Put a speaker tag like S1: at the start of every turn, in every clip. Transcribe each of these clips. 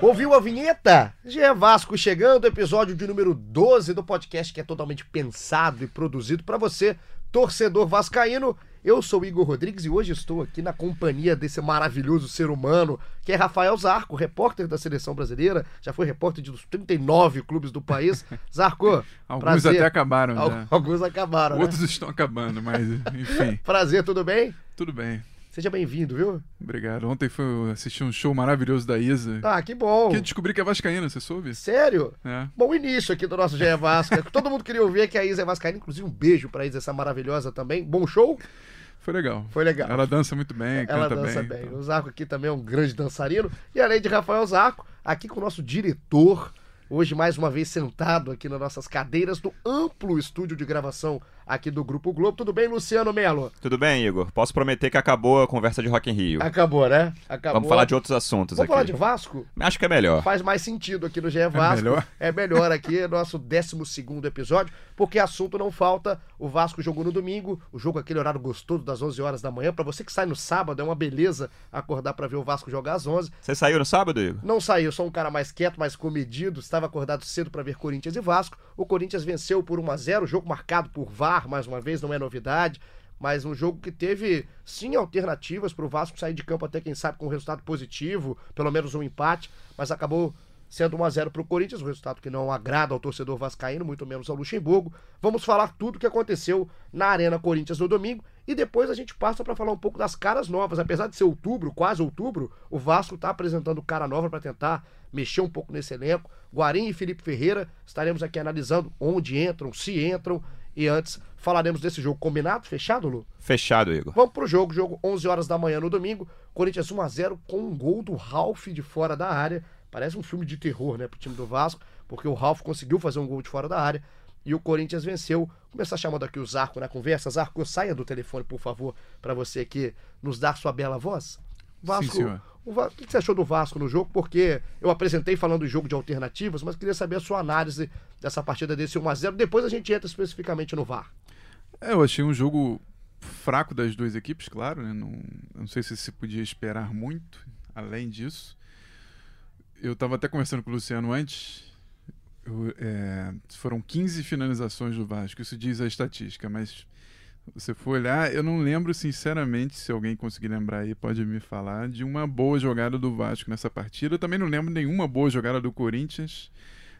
S1: Ouviu a vinheta? GE Vasco chegando, episódio de número 12 do podcast que é totalmente pensado e produzido para você, torcedor vascaíno. Eu sou Igor Rodrigues e hoje estou aqui na companhia desse maravilhoso ser humano, que é Rafael Zarco, repórter da seleção brasileira, já foi repórter de uns 39 clubes do país. Zarco,
S2: Alguns
S1: prazer.
S2: até acabaram
S1: Al-
S2: já.
S1: Alguns acabaram,
S2: Outros
S1: né?
S2: estão acabando, mas enfim,
S1: Prazer, tudo bem?
S2: tudo bem.
S1: Seja bem-vindo, viu?
S2: Obrigado. Ontem foi eu assisti um show maravilhoso da Isa.
S1: Ah, que bom.
S2: Que descobri que é vascaína, você soube?
S1: Sério?
S2: É.
S1: Bom início aqui do nosso GE Vasco. Todo mundo queria ouvir que a Isa é vascaína, inclusive um beijo pra Isa, essa maravilhosa também. Bom show?
S2: Foi legal.
S1: Foi legal.
S2: Ela dança muito bem,
S1: Ela dança
S2: bem.
S1: bem.
S2: então.
S1: O Zarco aqui também é um grande dançarino. E além de Rafael Zarco, aqui com o nosso diretor, hoje mais uma vez sentado aqui nas nossas cadeiras do amplo estúdio de gravação aqui do Grupo Globo. Tudo bem, Luciano Melo?
S3: Tudo bem, Igor? Posso prometer que acabou a conversa de Rock in Rio.
S1: Acabou, né? Acabou.
S3: Vamos falar de outros assuntos
S1: Vamos
S3: aqui.
S1: falar de Vasco?
S3: Acho que é melhor.
S1: Faz mais sentido aqui no GE Vasco.
S2: melhor?
S1: É melhor aqui, é nosso 12 episódio, porque assunto não falta. O Vasco jogou no domingo, o jogo aquele horário gostoso das 11 horas da manhã. Pra você que sai no sábado, é uma beleza acordar pra ver o Vasco jogar às 11.
S3: Você saiu no sábado, Igor?
S1: Não saí, eu sou um cara mais quieto, mais comedido. Estava acordado cedo para ver Corinthians e Vasco. O Corinthians venceu por 1 a 0 jogo marcado por VAR, mais uma vez, não é novidade. Mas um jogo que teve, sim, alternativas para o Vasco sair de campo até, quem sabe, com um resultado positivo, pelo menos um empate, mas acabou sendo 1 a 0 para o Corinthians, um resultado que não agrada ao torcedor vascaíno, muito menos ao Luxemburgo. Vamos falar tudo o que aconteceu na Arena Corinthians no domingo e depois a gente passa para falar um pouco das caras novas. Apesar de ser outubro, quase outubro, o Vasco está apresentando cara nova para tentar mexer um pouco nesse elenco. Guarim e Felipe Ferreira estaremos aqui analisando onde entram, se entram e antes falaremos desse jogo combinado, fechado, Lu?
S3: Fechado, Igor.
S1: Vamos pro jogo, jogo 11 horas da manhã no domingo. Corinthians 1 a 0 com um gol do Ralf de fora da área. Parece um filme de terror, né, pro time do Vasco, porque o Ralf conseguiu fazer um gol de fora da área e o Corinthians venceu. Vou começar chamando aqui o Zarco na conversa. Zarco, saia do telefone, por favor, para você aqui nos dar sua bela voz. Vasco,
S2: Sim,
S1: o o que você achou do Vasco no jogo? Porque eu apresentei falando do jogo de alternativas, mas queria saber a sua análise dessa partida desse 1 a 0 Depois a gente entra especificamente no VAR.
S2: É, eu achei um jogo fraco das duas equipes, claro, né? Não, não sei se se podia esperar muito além disso. Eu estava até conversando com o Luciano antes. Eu, é, foram 15 finalizações do Vasco, isso diz a estatística, mas você for olhar, eu não lembro sinceramente, se alguém conseguir lembrar aí, pode me falar, de uma boa jogada do Vasco nessa partida. Eu também não lembro nenhuma boa jogada do Corinthians.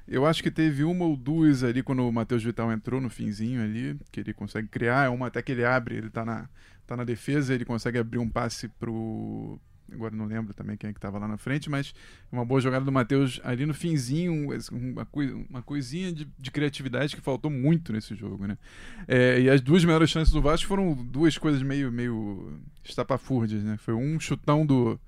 S2: Eu acho que teve uma ou duas ali quando o Matheus Vital entrou no finzinho ali, que ele consegue criar, é uma até que ele abre, ele tá na, tá na defesa, ele consegue abrir um passe pro. Agora não lembro também quem é que tava lá na frente, mas uma boa jogada do Matheus ali no finzinho, um- uma, uma coisinha de, de criatividade que faltou muito nesse jogo, né? É, e as duas melhores chances do Vasco foram duas coisas meio, meio estapafúrdias, né? Foi um chutão do.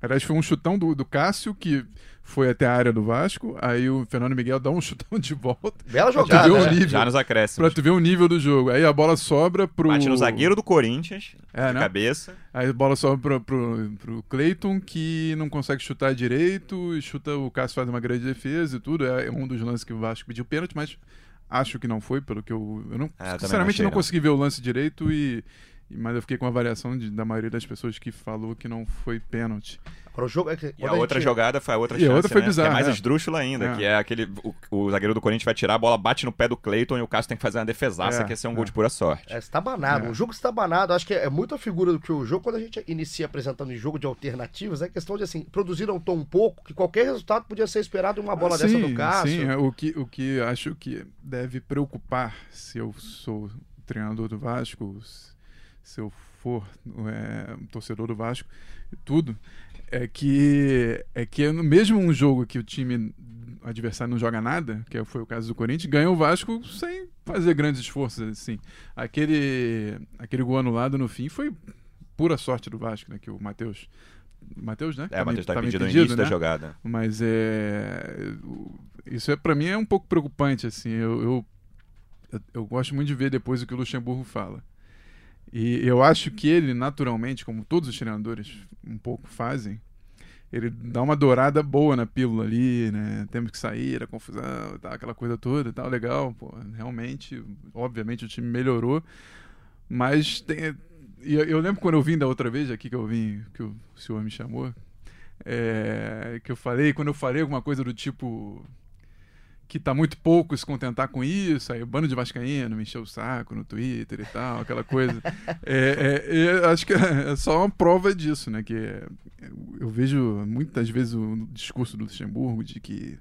S2: Aliás, foi um chutão do, do Cássio que foi até a área do Vasco. Aí o Fernando Miguel dá um chutão de volta.
S1: Bela
S2: Pra tu
S1: jogada. né?
S2: nível.
S3: Já nos
S2: Pra tu ver o nível do jogo. Aí a bola sobra pro.
S3: Bate no zagueiro do Corinthians,
S2: É,
S3: de
S2: né?
S3: cabeça.
S2: Aí a bola sobe pro, pro, pro Cleiton, que não consegue chutar direito. E chuta, o Cássio faz uma grande defesa e tudo. É um dos lances que o Vasco pediu pênalti, mas acho que não foi, pelo que eu. Eu não,
S3: É,
S2: sinceramente
S3: não achei,
S2: não. consegui ver o lance direito e. e- Mas eu fiquei com a variação de- da maioria das pessoas que falou que não foi pênalti.
S1: Agora, o jogo é que
S3: E
S1: quando
S3: a outra
S1: gente-
S3: jogada foi a outra
S2: E a
S3: chance,
S2: outra foi
S3: né?
S2: bizarra,
S3: Que é mais
S2: é.
S3: esdrúxula ainda,
S2: É.
S3: que é aquele... O, o zagueiro do Corinthians vai tirar, a bola bate no pé do Cleiton e o Cássio tem que fazer uma defesaça,
S2: É,
S3: que esse é um
S2: é.
S3: gol de pura sorte.
S1: É, estabanado.
S2: É.
S1: Um jogo estabanado. Acho que é muito a figura do que o jogo, quando a gente inicia apresentando em jogo de alternativas, é questão de assim, produziram tão pouco que qualquer resultado podia ser esperado em uma bola
S2: Ah,
S1: dessa
S2: sim,
S1: do Cássio.
S2: Sim, é, o que, o que acho que deve preocupar se eu sou treinador do Vasco, se- eu for é, um torcedor do Vasco, tudo, é que é que mesmo um jogo que o time adversário não joga nada, que foi o caso do Corinthians, ganha o Vasco sem fazer grandes esforços assim. Aquele aquele gol anulado no fim foi pura sorte do Vasco, né, que o Matheus Matheus, né?
S3: É, o Matheus tá
S2: Tava
S3: impedido no início da
S2: né?
S3: jogada.
S2: Mas é. Isso é para mim é um pouco preocupante, assim. Eu, eu, eu, eu gosto muito de ver depois o que o Luxemburgo fala. E eu acho que ele, naturalmente, como todos os treinadores um pouco fazem, ele dá uma dourada boa na pílula ali, né? Temos que sair, a confusão, tá, aquela coisa toda e tal, legal, pô, realmente, obviamente o time melhorou, mas tem, eu, eu, lembro quando eu vim da outra vez aqui que eu vim, que o senhor me chamou, é, que eu falei, quando eu falei alguma coisa do tipo que tá muito pouco se contentar com isso, aí o bando de vascaíno me encheu o saco no Twitter e tal, aquela coisa. é, é, acho que é só uma prova disso, né? Que eu vejo muitas vezes o discurso do Luxemburgo de que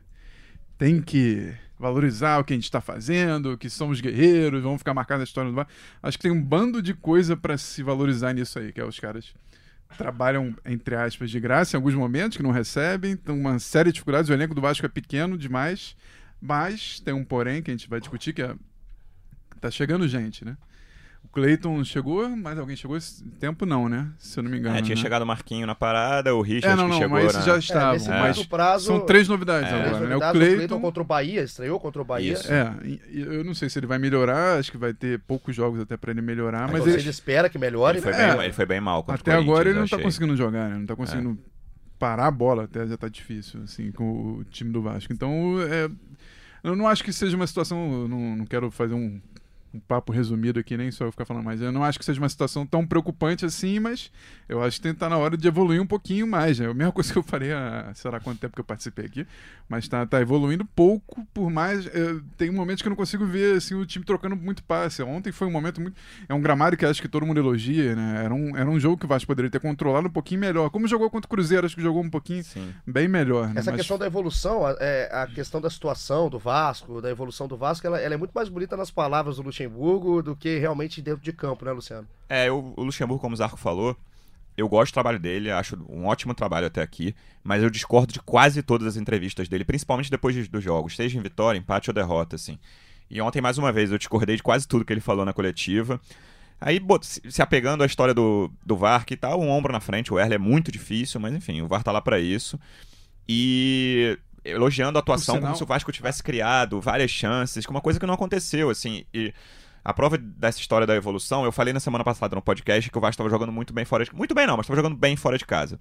S2: tem que valorizar o que a gente está fazendo, que somos guerreiros, vamos ficar marcados na história do bar. Acho que tem um bando de coisa para se valorizar nisso aí, que é os caras trabalham, entre aspas, de graça em alguns momentos, que não recebem, tem uma série de dificuldades, o elenco do Vasco é pequeno demais, mas tem um porém que a gente vai discutir, que é. Tá chegando gente, né? O Cleiton chegou, mas alguém chegou esse tempo não, né? Se eu não me engano.
S3: É, tinha
S2: né?
S3: chegado o Marquinho na parada, o Richard
S2: é, não, não,
S3: que chegou
S2: mas
S3: na...
S2: já estavam.
S1: É,
S2: mas
S1: prazo,
S2: são três novidades
S3: É.
S2: agora, né? O
S1: o
S2: Cleiton...
S1: Cleiton contra o Bahia, estreou contra o Bahia.
S3: Isso.
S2: É, eu não sei se ele vai melhorar, acho que vai ter poucos jogos até pra ele melhorar, mas
S1: Mas
S2: ele,
S1: ele espera que melhore.
S3: Ele foi,
S1: né?
S2: É.
S3: bem, ele foi bem mal contra
S2: até
S3: o
S2: agora ele não tá
S3: achei.
S2: conseguindo jogar, né? Não tá conseguindo parar a bola, até já tá difícil, assim, com o time do Vasco. Então, é, eu não acho que seja uma situação, eu não, não quero fazer um, um papo resumido aqui, nem só eu ficar falando mais. Eu não acho que seja uma situação tão preocupante assim, mas eu acho que tá na hora de evoluir um pouquinho mais. né? A mesma coisa que eu falei há, sei lá quanto tempo que eu participei aqui, mas tá, tá evoluindo pouco, por mais. eh, tem momentos que eu não consigo ver assim, o time trocando muito passe. Ontem foi um momento muito. É um gramado que acho que todo mundo elogia, né? Era um, era um jogo que o Vasco poderia ter controlado um pouquinho melhor. Como jogou contra o Cruzeiro, acho que jogou um pouquinho
S3: Sim.
S2: bem melhor. né?
S1: Essa
S2: Mas-
S1: questão da evolução, a, é, a questão da situação do Vasco, da evolução do Vasco, ela, ela é muito mais bonita nas palavras do Luxemburgo do que realmente dentro de campo, né, Luciano?
S3: É, eu- o Luxemburgo, como o Zarco falou, eu gosto do trabalho dele, acho um ótimo trabalho até aqui, mas eu discordo de quase todas as entrevistas dele, principalmente depois de- dos jogos, seja em vitória, empate ou derrota, assim. E ontem, mais uma vez, eu discordei de quase tudo que ele falou na coletiva. Aí, se apegando à história do, do VAR, que tá um ombro na frente, o Erle é muito difícil, mas enfim, o VAR tá lá pra isso. E elogiando a atuação como se o Vasco tivesse criado várias chances, que uma coisa que não aconteceu, assim. E a prova dessa história da evolução, eu falei na semana passada no podcast que o Vasco estava jogando muito bem fora de Muito bem não, mas estava jogando bem fora de casa.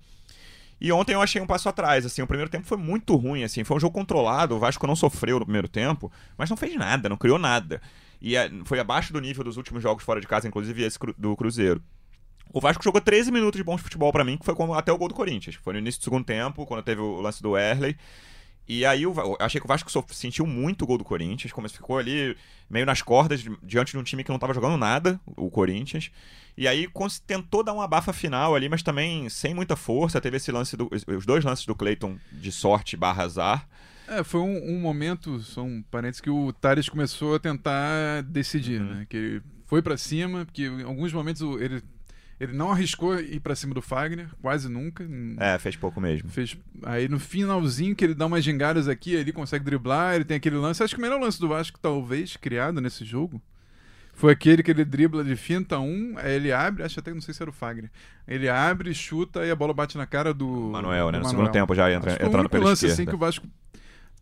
S3: E ontem eu achei um passo atrás, assim, o primeiro tempo foi muito ruim, assim, foi um jogo controlado, o Vasco não sofreu no primeiro tempo, mas não fez nada, não criou nada. E foi abaixo do nível dos últimos jogos fora de casa, inclusive esse do Cruzeiro. O Vasco jogou 13 minutos de bom futebol pra mim, que foi como até o gol do Corinthians. Foi no início do segundo tempo, quando teve o lance do Erley. E aí eu achei que o Vasco sentiu muito o gol do Corinthians, como ficou ali meio nas cordas di- diante de um time que não tava jogando nada, o Corinthians. E aí tentou dar uma abafa final ali, mas também sem muita força. Teve esse lance do, os dois lances do Cleiton de sorte barra azar.
S2: É, foi um, um momento, só um parênteses, que o Thales começou a tentar decidir,
S3: Uhum.
S2: né? Que ele foi pra cima, porque em alguns momentos ele, ele não arriscou ir pra cima do Fagner, quase nunca.
S3: É, fez pouco mesmo.
S2: Fez, aí no finalzinho que ele dá umas gingadas aqui, ele consegue driblar, ele tem aquele lance. Acho que o melhor lance do Vasco, talvez, criado nesse jogo, foi aquele que ele dribla de finta um, aí ele abre, acho até que não sei se era o Fagner. Ele abre, chuta e a bola bate na cara do.
S3: Manuel, né?
S2: do
S3: No segundo tempo já entra,
S2: Acho
S3: entrando pela
S2: lance
S3: esquerda.
S2: assim que o Vasco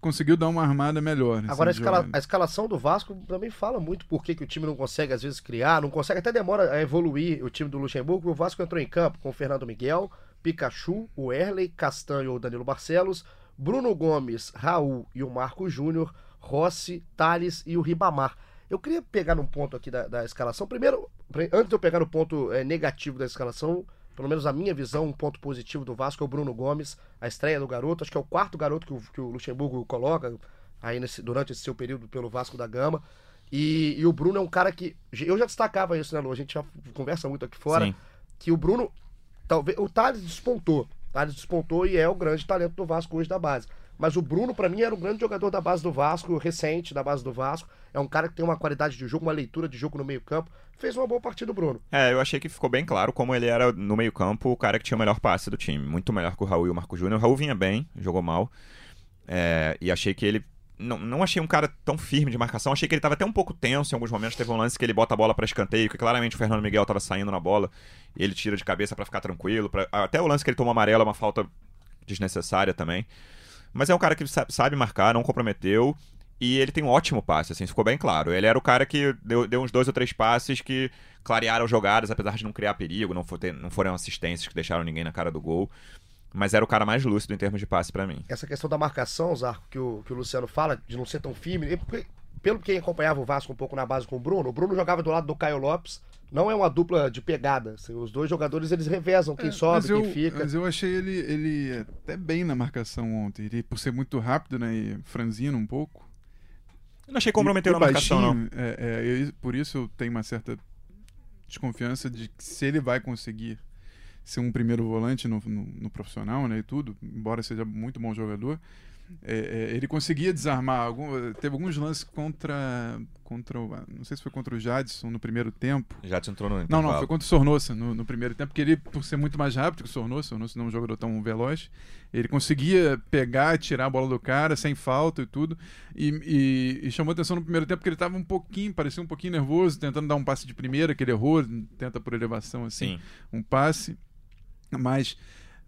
S2: conseguiu dar uma armada melhor. assim,
S1: Agora, a, escala- a escalação do Vasco também fala muito por que, que o time não consegue, às vezes, criar, não consegue, até demora a evoluir o time do Luxemburgo. O Vasco entrou em campo com o Fernando Miguel, Pikachu, o Erley, Castanho ou Danilo Barcelos, Bruno Gomes, Raul e o Marco Júnior, Rossi, Thales e o Ribamar. Eu queria pegar num ponto aqui da, da escalação. Primeiro, antes de eu pegar no ponto eh, negativo da escalação, pelo menos a minha visão, um ponto positivo do Vasco é o Bruno Gomes, a estreia do garoto. Acho que é o quarto garoto que o, que o Luxemburgo coloca aí nesse- durante esse seu período pelo Vasco da Gama. E, e o Bruno é um cara que. Eu já destacava isso, né, Lu? A gente já conversa muito aqui fora.
S3: Sim.
S1: Que o Bruno. Talvez. O Thales despontou. O Thales despontou e é o grande talento do Vasco hoje da base. Mas o Bruno, pra mim, era um grande jogador da base do Vasco, recente da base do Vasco. É um cara que tem uma qualidade de jogo, uma leitura de jogo no meio-campo. Fez uma boa partida o Bruno.
S3: É, eu achei que ficou bem claro como ele era no meio-campo o cara que tinha o melhor passe do time. Muito melhor que o Raul e o Marco Júnior. O Raul vinha bem, jogou mal. É, e achei que ele. Não, não achei um cara tão firme de marcação. Achei que ele tava até um pouco tenso em alguns momentos. Teve um lance que ele bota a bola pra escanteio, que claramente o Fernando Miguel tava saindo na bola. E ele tira de cabeça pra ficar tranquilo. pra- Até o lance que ele tomou amarelo é uma falta desnecessária também. Mas é um cara que sa- sabe marcar, não comprometeu. E ele tem um ótimo passe, assim, ficou bem claro. Ele era o cara que deu, deu uns dois ou três passes que clarearam jogadas, apesar de não criar perigo, não, for ter, não foram assistências que deixaram ninguém na cara do gol. Mas era o cara mais lúcido em termos de passe para mim.
S1: Essa questão da marcação, Zarco, que o, que o Luciano fala, de não ser tão firme, pelo que acompanhava o Vasco um pouco na base com o Bruno, o Bruno jogava do lado do Caio Lopes, não é uma dupla de pegada. Assim, os dois jogadores eles revezam quem é, sobe, quem
S2: eu,
S1: fica.
S2: Mas eu achei ele, ele até bem na marcação ontem. Ele, por ser muito rápido, né? E franzino um pouco.
S3: Eu não achei comprometeu na marcação, não.
S2: É, é, eu, por isso eu tenho uma certa desconfiança de que se ele vai conseguir ser um primeiro volante no, no, no profissional, né? E tudo, embora seja muito bom jogador é, é, ele conseguia desarmar. Algum, teve alguns lances contra. contra não sei se foi contra o Jadson no primeiro tempo.
S3: Jadson entrou no
S2: Não, não, foi contra o Sornosa no, no, primeiro tempo, porque ele, por ser muito mais rápido que o Sornosa, o Sornosa não é um jogador tão veloz, ele conseguia pegar, tirar a bola do cara sem falta e tudo. E, e, e chamou atenção no primeiro tempo porque ele estava um pouquinho, parecia um pouquinho nervoso, tentando dar um passe de primeira, que ele errou, tenta por elevação assim, Sim. um passe. Mas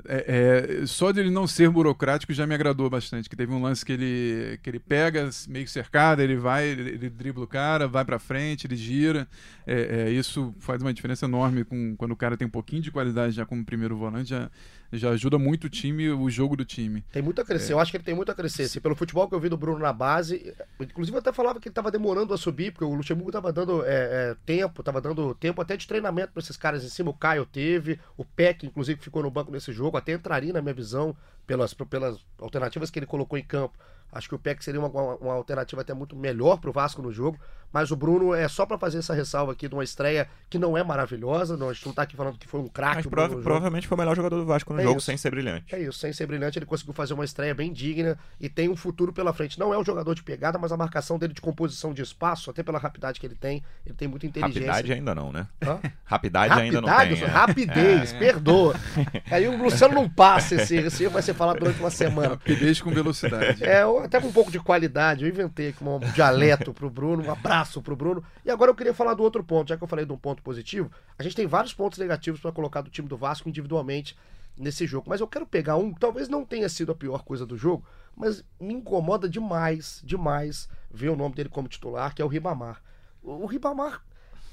S2: é, é, só de ele não ser burocrático já me agradou bastante. Que teve um lance que ele, que ele pega, meio cercado, ele vai, ele, ele dribla o cara, vai para frente, ele gira. É, é, isso faz uma diferença enorme com, quando o cara tem um pouquinho de qualidade já como primeiro volante. Já, já ajuda muito o time, o jogo do time.
S1: Tem muito a crescer, é. eu acho que ele tem muito a crescer. Assim, pelo futebol que eu vi do Bruno na base, inclusive eu até falava que ele estava demorando a subir, porque o Luxemburgo estava dando é, é, tempo, estava dando tempo até de treinamento para esses caras em cima. O Caio teve, o Peck, inclusive, ficou no banco nesse jogo, até entraria na minha visão, pelas, pelas alternativas que ele colocou em campo. Acho que o Peck seria uma, uma, alternativa até muito melhor para o Vasco no jogo. Mas o Bruno é só para fazer essa ressalva aqui de uma estreia que não é maravilhosa. Não, a gente não tá aqui falando que foi um craque. Mas
S3: prova provavelmente foi o melhor jogador do Vasco no é jogo, isso. sem ser brilhante.
S1: É isso, sem ser brilhante, ele conseguiu fazer uma estreia bem digna e tem um futuro pela frente. Não é um jogador de pegada, mas a marcação dele de composição de espaço, até pela rapidez que ele tem, ele tem muita inteligência.
S3: Rapidez ainda não, né? Rapidez ainda não tem. É.
S1: Rapidez, é. perdoa. Aí o Luciano não passa esse, esse vai ser falado durante uma semana.
S2: Rapidez com velocidade.
S1: É, até com um pouco de qualidade. Eu inventei aqui um dialeto pro Bruno, um abraço pro Bruno. E agora eu queria falar do outro ponto, já que eu falei de um ponto positivo, a gente tem vários pontos negativos para colocar do time do Vasco individualmente nesse jogo, mas eu quero pegar um talvez não tenha sido a pior coisa do jogo, mas me incomoda demais, demais ver o nome dele como titular, que é o Ribamar. O, Ribamar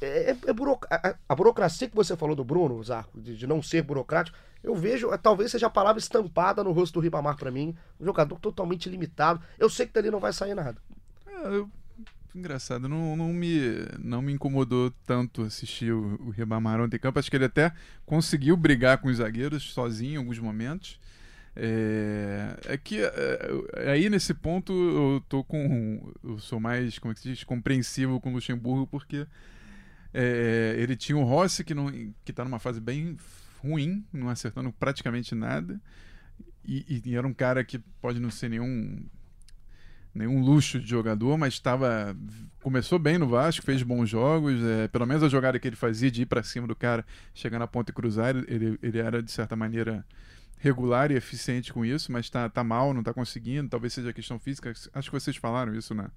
S1: é, é, é a, a, burocracia que você falou do Bruno, Zarco, de, de, não ser burocrático, eu vejo, talvez seja a palavra estampada no rosto do Ribamar para mim, um jogador totalmente limitado. Eu sei que dali não vai sair nada.
S2: É, eu engraçado, não, não, me, não me incomodou tanto assistir o, o Ribamar ontem em campo. Acho que ele até conseguiu brigar com os zagueiros sozinho em alguns momentos. É, é que é, aí nesse ponto eu tô com. Eu sou mais, como é que se diz, compreensivo com o Luxemburgo, porque é, ele tinha o Rossi que, não, que tá numa fase bem ruim, não acertando praticamente nada. E, e, era um cara que pode não ser nenhum nenhum luxo de jogador, mas estava começou bem no Vasco, fez bons jogos, é, pelo menos a jogada que ele fazia de ir para cima do cara, chegar na ponta e cruzar, ele, ele era de certa maneira regular e eficiente com isso, mas está tá mal, não está conseguindo, talvez seja questão física. Acho que vocês falaram isso na,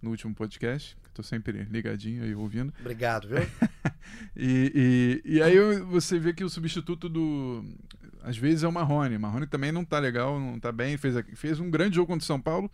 S2: no último podcast, estou sempre ligadinho aí ouvindo.
S1: Obrigado, viu?
S2: e, e, e, aí você vê que o substituto do. Às vezes é o Marrone. Marrone também não está legal, não está bem. Fez, fez um grande jogo contra o São Paulo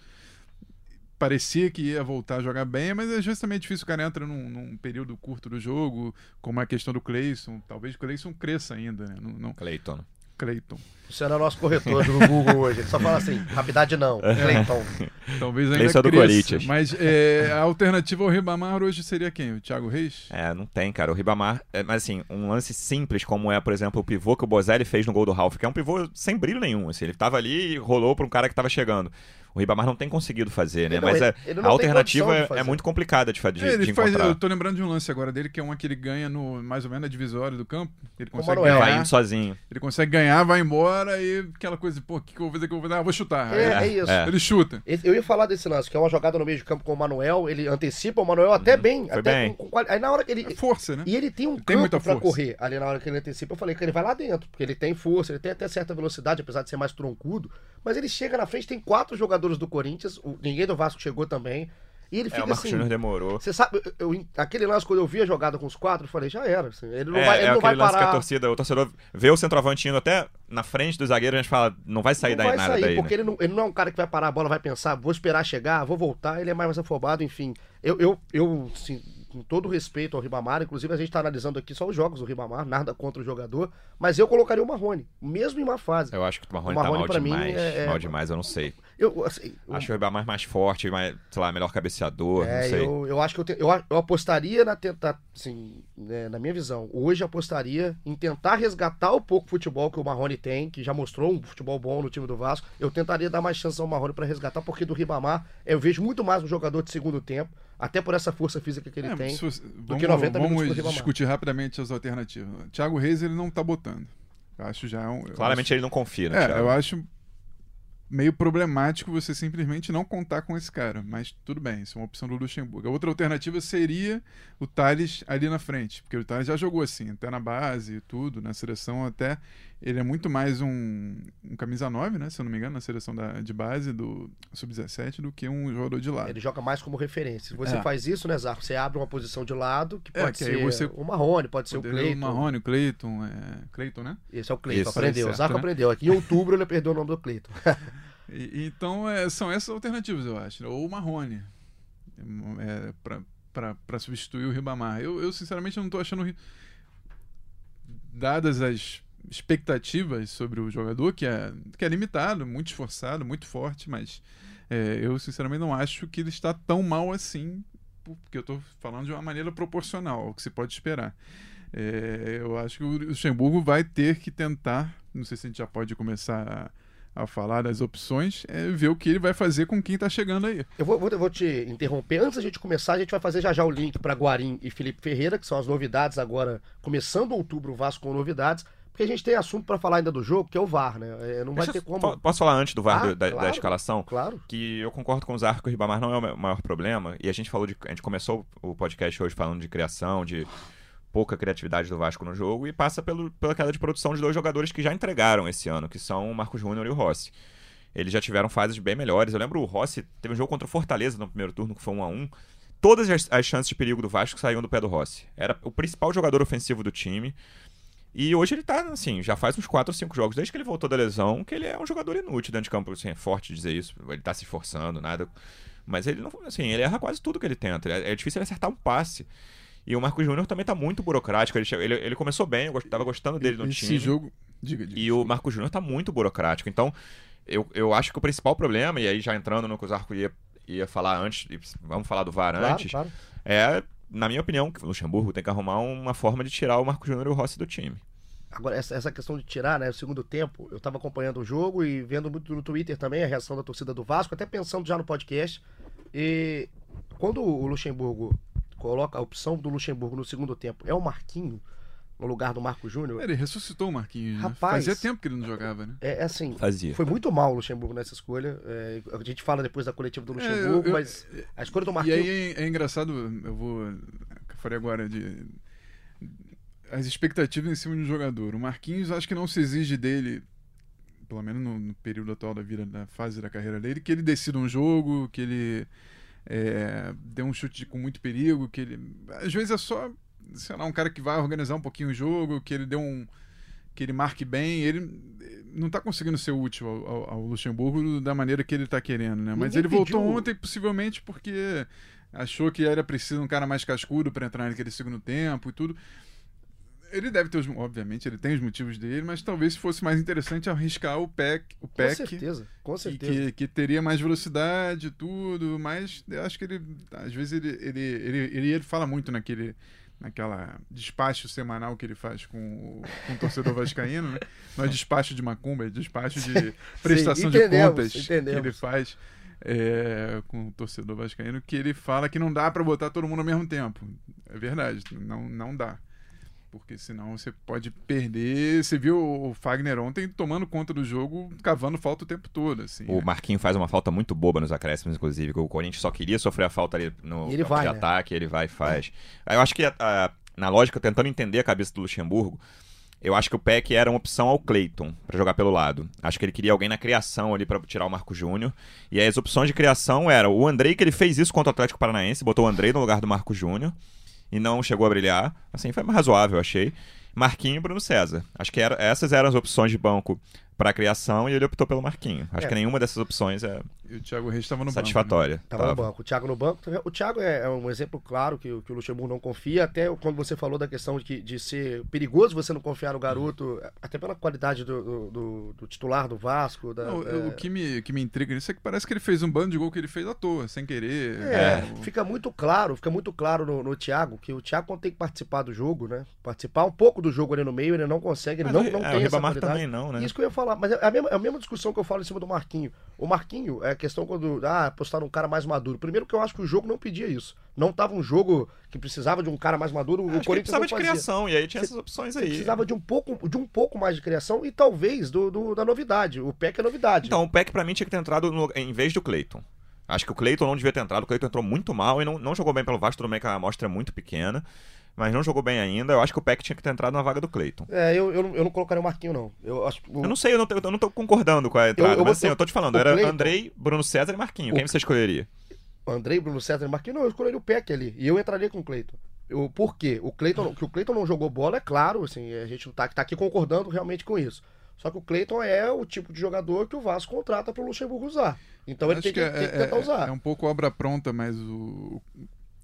S2: parecia que ia voltar a jogar bem, mas é justamente difícil o cara entra num, num período curto do jogo, como a questão do Cleison. Talvez o Cleison cresça ainda, né? Não, não...
S3: Cleiton.
S2: Cleiton.
S1: Você era nosso corretor do Google hoje. Ele só fala assim, rapidade não. Cleiton.
S2: Talvez ainda Cleiton é do Corinthians. Mas é, a alternativa ao Ribamar hoje seria quem? O Thiago Reis?
S3: É, não tem, cara. O Ribamar, é, mas assim, um lance simples como é, por exemplo, o pivô que o Bozelli fez no gol do Ralf, que é um pivô sem brilho nenhum. Assim, ele tava ali e rolou para um cara que tava chegando o Ribamar não tem conseguido fazer, né? Não, Mas é, a alternativa é, é, muito complicada de, fazer.
S2: É, ele
S3: de
S2: faz, eu tô lembrando de um lance agora dele, que é uma que ele ganha no mais ou menos na divisória do campo. Ele consegue
S3: ganhar. Vai indo sozinho.
S2: Ele consegue ganhar, vai embora e aquela coisa, pô, o que, que eu vou fazer? Que eu vou fazer? Ah, vou chutar.
S1: É, é isso.
S2: Ele chuta.
S1: Eu ia falar desse lance, que é uma jogada no meio de campo com o Manuel, ele antecipa o Manuel até uhum. bem.
S3: Foi
S1: até
S3: bem.
S1: Com, com, aí na hora que ele.
S2: É força, né?
S1: E ele tem um
S2: tem
S1: campo pra correr ali na hora que ele antecipa. Eu falei que ele vai lá dentro, porque ele tem força, ele tem até certa velocidade, apesar de ser mais troncudo. Mas ele chega na frente, tem quatro jogadores do Corinthians, ninguém do Vasco chegou também. E ele
S3: É,
S1: fica
S3: o Marcos
S1: assim.
S3: Júnior demorou.
S1: Você sabe, eu- eu- aquele lance, quando eu vi a jogada com os quatro, eu falei, já era. assim, ele não
S3: é,
S1: vai, ele
S3: é
S1: não vai
S3: lance que a
S1: parar.
S3: torcida, o torcedor vê o centroavante indo até na frente do zagueiro, a gente fala, não vai sair
S1: não
S3: daí
S1: vai
S3: nada
S1: sair,
S3: daí.
S1: porque
S3: né?
S1: ele, não, ele não é um cara que vai parar a bola, vai pensar, vou esperar chegar, vou voltar, ele é mais afobado, enfim. Eu, eu, eu assim, com todo respeito ao Ribamar, inclusive a gente tá analisando aqui só os jogos do Ribamar, nada contra o jogador, mas eu colocaria o Marrone, mesmo em uma fase.
S3: Eu acho que o Marrone,
S1: O Marrone,
S3: tá mal
S1: pra mim,
S3: demais.
S1: é- é-
S3: Mal demais, eu não sei.
S1: Eu, assim, eu-
S3: Acho o Ribamar mais forte, mais, sei lá, melhor cabeceador, não
S1: É,
S3: sei.
S1: eu, eu acho que eu, te- eu, eu apostaria na tentar, assim, né, na minha visão, hoje apostaria em tentar resgatar o pouco futebol que o Marrone tem, que já mostrou um futebol bom no time do Vasco. Eu tentaria dar mais chance ao Marrone para resgatar, porque do Ribamar eu vejo muito mais um jogador de segundo tempo, até por essa força física que ele
S2: É,
S1: tem.
S2: se
S1: do
S2: vamos
S1: que 90 minutos
S2: vamos discutir rapidamente as alternativas. Thiago Reis ele não tá botando. Eu acho já um,
S3: Claramente ele não confia,
S2: acho,
S3: né,
S2: é,
S3: Thiago?
S2: eu acho meio problemático você simplesmente não contar com esse cara, mas tudo bem, isso é uma opção do Luxemburgo. A outra alternativa seria o Thales ali na frente, porque o Thales já jogou assim, até na base e tudo, na seleção até ele é muito mais um, um camisa 9, né, se eu não me engano, na seleção da, de base do sub-17 do que um jogador de lado.
S1: Ele joga mais como referência. Se você
S2: É.
S1: faz isso, né, Zarco? Você abre uma posição de lado, que
S2: É,
S1: pode
S2: que aí
S1: ser
S2: você-
S1: o Marrone, pode ser o Cleiton.
S2: O Marrone, o Cleiton, é... Cleiton, né?
S1: Esse é o Cleiton,
S3: Isso,
S1: aprendeu.
S2: certo,
S1: o Zarco
S2: né?
S1: aprendeu. Aqui em outubro ele perdeu o nome do Cleiton.
S2: E- então é, são essas alternativas, eu acho. Ou o Marrone. É, para substituir o Ribamar. Eu, eu, sinceramente, não estou achando. o Ri- Dadas as expectativas sobre o jogador, que é, que é limitado, muito esforçado, muito forte, mas é, eu, sinceramente, não acho que ele está tão mal assim, porque eu estou falando de uma maneira proporcional ao que se pode esperar. É, eu acho que o Luxemburgo vai ter que tentar, não sei se a gente já pode começar a, a falar das opções, é ver o que ele vai fazer com quem está chegando aí.
S1: Eu vou, vou, te interromper. Antes da gente começar, a gente vai fazer já já o link para Guarim e Felipe Ferreira, que são as novidades agora, começando outubro, o Vasco com novidades. Porque a gente tem assunto para falar ainda do jogo, que é o VAR, né? É, Não vai
S3: Deixa
S1: ter como.
S3: po- Posso falar antes do VAR
S1: Ah,
S3: do- da, da
S1: claro.
S3: escalação?
S1: Claro.
S3: que eu concordo com o Zarco o Ribamar não é o maior problema. E a gente falou de. A gente começou o podcast hoje falando de criação, de pouca criatividade do Vasco no jogo, e passa pelo, pela queda de produção de dois jogadores que já entregaram esse ano, que são o Marcos Júnior e o Rossi. Eles já tiveram fases bem melhores. Eu lembro o Rossi teve um jogo contra o Fortaleza no primeiro turno, que foi 1 a 1 Todas as, as chances de perigo do Vasco saíam do pé do Rossi. Era o principal jogador ofensivo do time. E hoje ele tá, assim, já faz uns 4 ou 5 jogos, desde que ele voltou da lesão, que ele é um jogador inútil dentro de campo. Assim, é forte dizer isso. Ele tá se esforçando, nada. Mas ele não. Assim, ele erra quase tudo que ele tenta. É, é difícil ele acertar um passe. E o Marcos Júnior também tá muito burocrático. Ele, ele, ele começou bem, eu tava gostando dele no
S2: Esse
S3: time.
S2: jogo. Diga, diga.
S3: E o Marcos Júnior tá muito burocrático. Então, eu, eu acho que o principal problema, e aí já entrando no que o Zarco ia, ia falar antes, vamos falar do VAR
S1: Claro,
S3: antes,
S1: claro.
S3: é, na minha opinião, o Luxemburgo tem que arrumar uma forma de tirar o Marcos Júnior e o Rossi do time.
S1: Agora, essa, essa questão de tirar, né, o segundo tempo, eu tava acompanhando o jogo e vendo muito no Twitter também a reação da torcida do Vasco, até pensando já no podcast. E quando o Luxemburgo coloca a opção do Luxemburgo no segundo tempo, é o Marquinho no lugar do Marco Júnior?
S2: Ele ressuscitou o Marquinhos. né?
S1: Rapaz.
S2: Fazia tempo que ele não jogava, né?
S1: É, é assim,
S3: Fazia.
S1: foi muito mal o Luxemburgo nessa escolha. É, a gente fala depois da coletiva do
S2: É,
S1: Luxemburgo,
S2: eu-
S1: mas a escolha do
S2: E
S1: Marquinhos.
S2: aí é, é engraçado, eu vou. Eu falei agora de. As expectativas em cima de um jogador. O Marquinhos, acho que não se exige dele, pelo menos no, no período atual da vida, da fase da carreira dele, que ele decida um jogo, que ele é, dê um chute com muito perigo, que ele. Às vezes é só, sei lá, um cara que vai organizar um pouquinho o jogo, que ele dê um. que ele marque bem. Ele não tá conseguindo ser útil ao, ao- ao Luxemburgo da maneira que ele tá querendo, né? Mas
S1: Ninguém
S2: ele voltou
S1: pediu-
S2: ontem, possivelmente porque achou que era preciso um cara mais cascudo para entrar naquele segundo tempo e tudo. Ele deve ter os, obviamente, ele tem os motivos dele, mas talvez fosse mais interessante arriscar o PEC, o
S1: Com
S2: PEC
S1: certeza, com certeza.
S2: que, que teria mais velocidade e tudo, mas eu acho que ele, às vezes, ele, ele, ele, ele, ele fala muito naquele naquela despacho semanal que ele faz com, o- com o torcedor vascaíno, né? Não é despacho de macumba, é despacho de prestação de
S1: entendemos,
S2: contas
S1: entendemos.
S2: que ele faz é, com o torcedor vascaíno, que ele fala que não dá pra botar todo mundo ao mesmo tempo. É verdade, não, não dá. Porque senão você pode perder. Você viu o Fagner ontem tomando conta do jogo, cavando falta o tempo todo. Assim,
S3: O
S2: né?
S3: Marquinhos faz uma falta muito boba nos acréscimos, inclusive, que o Corinthians só queria sofrer a falta ali no
S1: ele vai,
S3: de
S1: né?
S3: ataque, ele vai e faz. Eu acho que, a- a- na lógica, tentando entender a cabeça do Luxemburgo, eu acho que o Peck era uma opção ao Clayton para jogar pelo lado. Acho que ele queria alguém na criação ali para tirar o Marco Júnior. E aí as opções de criação eram o Andrei, que ele fez isso contra o Atlético Paranaense, botou o Andrei no lugar do Marco Júnior e não chegou a brilhar. Assim, foi razoável, achei. Marquinho e Bruno César. Acho que era, essas eram as opções de banco para a criação e ele optou pelo Marquinho. Acho
S1: É.
S3: que nenhuma dessas opções é
S2: E o Thiago Reis estava no
S3: satisfatória.
S1: Tava no
S3: Tava.
S1: banco. O Thiago no banco. O Thiago é é um exemplo claro que, o- que o Luxemburgo não confia. Até quando você falou da questão de, de ser perigoso você não confiar no garoto, até pela qualidade do, do- do- do titular do Vasco. Da,
S2: Não,
S1: é,
S2: O que me, que me intriga nisso é que parece que ele fez um bando de gol que ele fez à toa, sem querer.
S1: É,
S2: O-
S1: fica muito claro, fica muito claro no, no Thiago que o Thiago quando tem que participar do jogo, né? Participar um pouco do jogo ali no meio, ele não consegue, ele
S3: Mas
S1: não,
S3: o-
S1: não
S3: é,
S1: tem
S3: o
S1: essa
S3: também não, né?
S1: Isso que eu ia falar, mas é a mesma, é a mesma discussão que eu falo em cima do Marquinho. O Marquinho é a questão quando ah, apostar num cara mais maduro. Primeiro que eu acho que o jogo não pedia isso. Não tava um jogo que precisava de um cara mais maduro, o
S3: Acho ele
S1: Corinthians
S3: precisava de criação, e aí tinha essas opções aí.
S1: precisava de um pouco, de um pouco mais de criação e talvez do, do- da novidade. O PEC é novidade.
S3: Então, o Peck pra mim tinha que ter entrado no- em vez do Cleiton. Acho que o Cleiton não devia ter entrado, o Cleiton entrou muito mal e não, não jogou bem pelo Vasco, tudo bem que a amostra é muito pequena, mas não jogou bem ainda. Eu acho que o Peck tinha que ter entrado na vaga do Cleiton.
S1: É, eu, eu, não- eu não colocaria o Marquinho, não. Eu acho que o-
S3: Eu não sei, eu não, tô- eu não tô concordando com a entrada,
S1: eu
S3: mas assim, eu tô te falando,
S1: o
S3: era
S1: Cleiton-
S3: Andrei, Bruno César e Marquinho.
S1: O-
S3: Quem você escolheria?
S1: Andrei, Bruno César e Marquinhos, não, eu escolheria o Peck ali. E eu entraria com o Cleiton. Eu, por quê? O Cleiton, que o Cleiton não jogou bola, é claro, assim, a gente não tá, tá aqui concordando realmente com isso. Só que o Cleiton é o tipo de jogador que o Vasco contrata pro Luxemburgo usar. Então ele
S2: Acho
S1: tem que,
S2: é,
S1: tem que
S2: é-
S1: tentar
S2: é-
S1: usar.
S2: é um pouco obra pronta, mas o,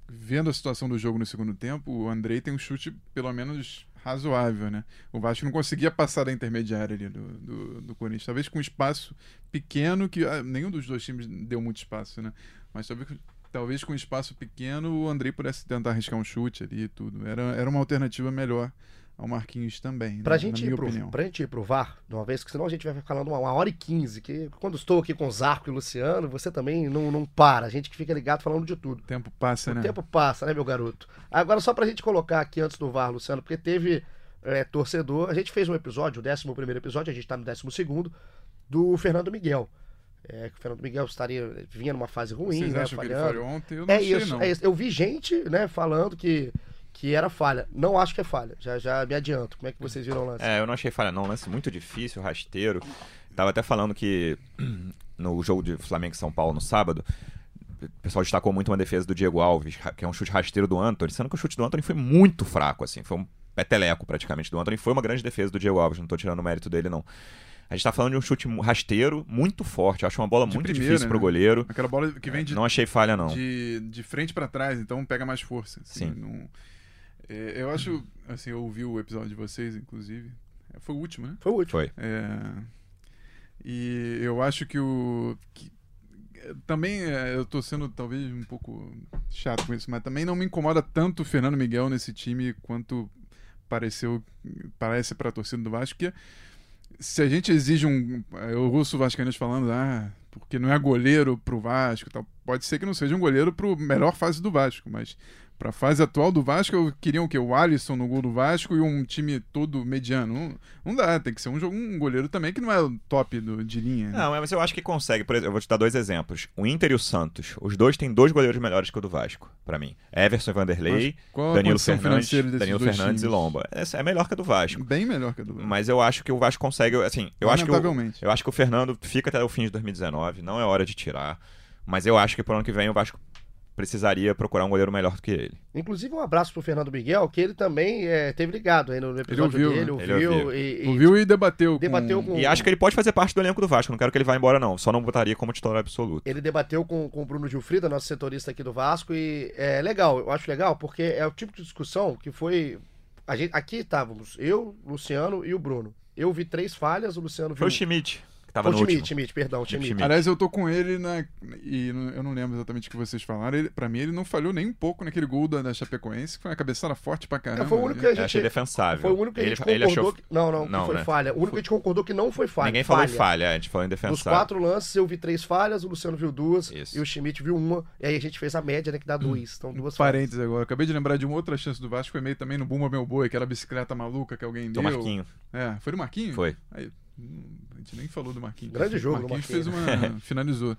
S2: vendo a situação do jogo no segundo tempo, o Andrei tem um chute pelo menos razoável, né? O Vasco não conseguia passar da intermediária ali do, do, do Corinthians. Talvez com espaço pequeno, que ah, nenhum dos dois times deu muito espaço, né? Mas talvez, talvez com espaço pequeno o Andrei pudesse tentar arriscar um chute ali e tudo. Era, era uma alternativa melhor ao Marquinhos também,
S1: Pra
S2: né?
S1: gente, ir pro, pra gente ir pro VAR, de uma vez, que senão a gente vai ficar falando uma, hora e quinze. Que quando estou aqui com Zarco e Luciano, você também não, não para. A gente que fica ligado falando de tudo.
S2: O tempo passa,
S1: O
S2: né?
S1: tempo passa, né, meu garoto? Agora, só pra gente colocar aqui antes do VAR, Luciano, porque teve é, torcedor. A gente fez um episódio, o 11 primeiro episódio, a gente tá no 12 segundo, do Fernando Miguel. É, que o Fernando Miguel estaria, vinha numa fase ruim,
S2: Vocês
S1: né?
S2: acham que ele
S1: falhando.
S2: falhou ontem? Eu não
S1: É
S2: achei,
S1: isso,
S2: não.
S1: é isso. Eu vi gente, né, falando que, que era falha. Não acho que é falha. Já, já me adianto. Como é que vocês viram o lance?
S3: É, eu não achei falha, não. Lance muito difícil, rasteiro. Tava até falando que no jogo de Flamengo e São Paulo no sábado, o pessoal destacou muito uma defesa do Diego Alves, que é um chute rasteiro do Anthony, sendo que o chute do Anthony foi muito fraco, assim. Foi um peteleco praticamente do Anthony. Foi uma grande defesa do Diego Alves, não tô tirando o mérito dele, não. A gente tá falando de um chute rasteiro, muito forte. Acho uma bola
S2: De
S3: muito
S2: primeira,
S3: difícil pro
S2: né?
S3: goleiro.
S2: Aquela bola que vem de,
S3: Não achei falha, não.
S2: de, de frente pra trás, então pega mais força. assim,
S3: Sim.
S2: não- é, eu acho, assim, eu ouvi o episódio de vocês, inclusive. É, Foi o último, né?
S1: Foi o último.
S3: Foi.
S2: É, e eu acho que o. que- é, também é, eu tô sendo talvez um pouco chato com isso, mas também não me incomoda tanto o Fernando Miguel nesse time quanto pareceu parece para a torcida do Vasco que se a gente exige um eu ouço vascaínos falando ah porque não é goleiro pro Vasco e tal pode ser que não seja um goleiro pro melhor fase do Vasco mas pra fase atual do Vasco eu queria o que o Alisson no gol do Vasco e um time todo mediano não, não dá tem que ser um, um goleiro também que não é o top do, de linha né?
S3: Não, mas eu acho que consegue. Por exemplo, eu vou te dar dois exemplos. O Inter e o Santos. Os dois têm dois goleiros melhores que o do Vasco, pra mim. Everson e Vanderlei, Danilo Fernandes, Danilo Fernandes e? Lomba. Essa é melhor que a do Vasco.
S2: bem melhor que a do Vasco
S3: Mas eu acho que o Vasco consegue, assim, eu acho que o, eu acho que o Fernando fica até o fim de 2019, não é hora de tirar, mas eu acho que pro ano que vem o Vasco precisaria procurar um goleiro melhor do que ele.
S1: Inclusive, um abraço pro Fernando Miguel, que ele também é, teve ligado aí no episódio
S2: ouviu,
S1: dele,
S2: né?
S1: ouviu,
S3: Ele ouviu.
S1: e, e
S2: ouviu e debateu
S1: debateu
S2: com...
S1: com-
S3: E acho que ele pode fazer parte do elenco do Vasco, não quero que ele vá embora não, só não botaria como titular absoluto.
S1: ele debateu com, com o Bruno Gilfrida, nosso setorista aqui do Vasco, e é legal, eu acho legal, porque é o tipo de discussão que foi. A gente, aqui estávamos, eu, Luciano e o Bruno. Eu vi três falhas, o Luciano viu.
S3: Foi o Schmidt, que tava
S1: Foi o
S3: no
S1: Schmidt,
S3: último.
S1: Schmidt, perdão,
S3: Schmidt,
S1: Schmidt.
S2: Aliás, eu tô com ele na. E eu não lembro exatamente o que vocês falaram. Ele, pra mim, ele não falhou nem um pouco naquele gol da, da Chapecoense, que foi uma cabeçada forte pra caramba.
S1: É, foi o único que a
S3: Eu
S1: gente.
S3: achei defensável.
S1: Foi o único que a
S3: ele,
S1: gente
S3: ele
S1: concordou.
S3: achou...
S1: que- Não, não, que
S3: Não,
S1: foi
S3: né?
S1: falha. O único que a gente concordou que não foi falha.
S3: Ninguém falou em falha, a gente falou em
S1: Dos
S3: defensável.
S1: quatro lances, eu vi três falhas, o Luciano viu duas
S3: Isso.
S1: e o Schmidt viu uma. E aí a gente fez a média, né, que dá duas. Então, duas falhas.
S2: Parênteses agora. Acabei de lembrar de uma outra chance do Vasco, foi meio também no Bumba Meu Boi, aquela bicicleta maluca que alguém
S3: Do
S2: deu.
S3: Marquinho.
S2: É, foi do Marquinho?
S3: Foi.
S2: Aí, hum, a gente nem falou do Marquinhos.
S1: Grande jogo
S2: Marquinhos
S1: Marquinhos.
S2: fez uma. finalizou.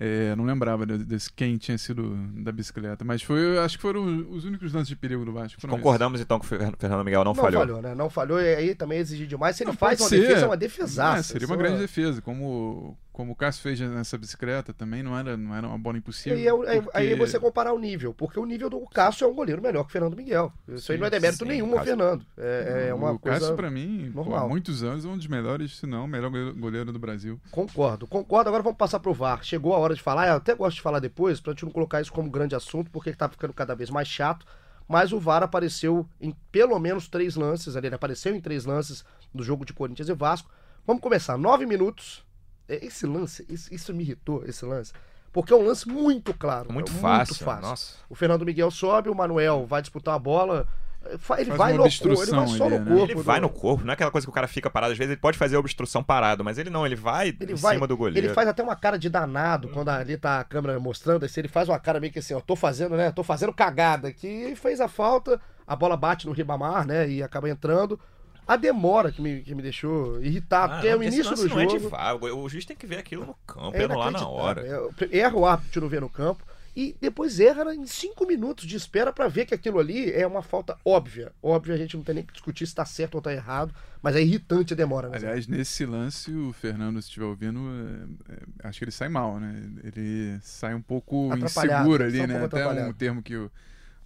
S2: É, não lembrava de- desse quem tinha sido da bicicleta, mas foi, acho que foram os únicos lances de perigo do Vasco.
S3: Concordamos então que o Fer- Fernando Miguel não,
S1: Não falhou. né? Não falhou, e aí também exigir demais. Se ele
S2: Não,
S1: faz uma
S2: ser.
S1: defesa, é uma
S2: esses.
S1: defesaça.
S2: É, seria uma grande defesa, como, como o Cássio fez nessa bicicleta também, não era, não era uma bola
S1: E
S2: impossível.
S1: aí, é- aí-
S2: porque-
S1: aí você comparar o nível, porque o nível do Cássio é um goleiro melhor que o Fernando Miguel. Isso aí
S2: Sim,
S1: não é demérito
S3: sim,
S1: nenhum ao Fernando. É, é uma
S2: o
S1: coisa.
S2: Cássio, pra mim, pô, há muitos anos, é um dos melhores, se não, o melhor goleiro- do Brasil.
S1: Concordo, concordo. Agora vamos passar pro VAR. Chegou a hora de falar, eu até gosto de falar depois, pra gente não colocar isso como grande assunto, porque tá ficando cada vez mais chato. Mas o VAR apareceu em pelo menos três lances ali. Ele apareceu em três lances do jogo de Corinthians e Vasco. Vamos começar. Nove minutos. É, Esse lance, isso, isso me irritou, esse lance. Porque é um lance muito claro.
S3: Muito
S1: é
S3: fácil. Nossa.
S1: O Fernando Miguel sobe, o Manuel vai disputar a bola. eh, Ele
S2: Faz
S1: vai no corpo, ele vai só
S2: ali,
S1: no
S2: né?
S1: corpo.
S3: Ele vai no corpo, não é aquela coisa que o cara fica parado. Às vezes ele pode fazer a obstrução parado, mas ele não, ele vai
S1: Ele
S3: em
S1: vai,
S3: cima do goleiro.
S1: ele faz até uma cara de danado quando ali tá a câmera mostrando. Assim, ele faz uma cara meio que assim, ó, tô fazendo, né? Tô fazendo cagada aqui. E fez a falta, a bola bate no Ribamar, né? E acaba entrando. A demora que me, que me deixou irritado,
S3: Ah,
S1: porque é o início do
S3: não é
S1: jogo.
S3: de VAR. O juiz tem que ver aquilo no campo,
S1: É
S3: é lá na hora.
S1: É, Erra o árbitro não vê no campo. E depois erra em cinco minutos de espera pra ver que aquilo ali é uma falta óbvia. Óbvia, a gente não tem nem que discutir se tá certo ou tá errado, mas é irritante a demora. Né?
S2: Aliás, nesse lance, o Fernando, se estiver ouvindo, é, é, acho que ele sai mal, né? Ele sai um pouco inseguro ali,
S1: um
S2: né? Até um termo que o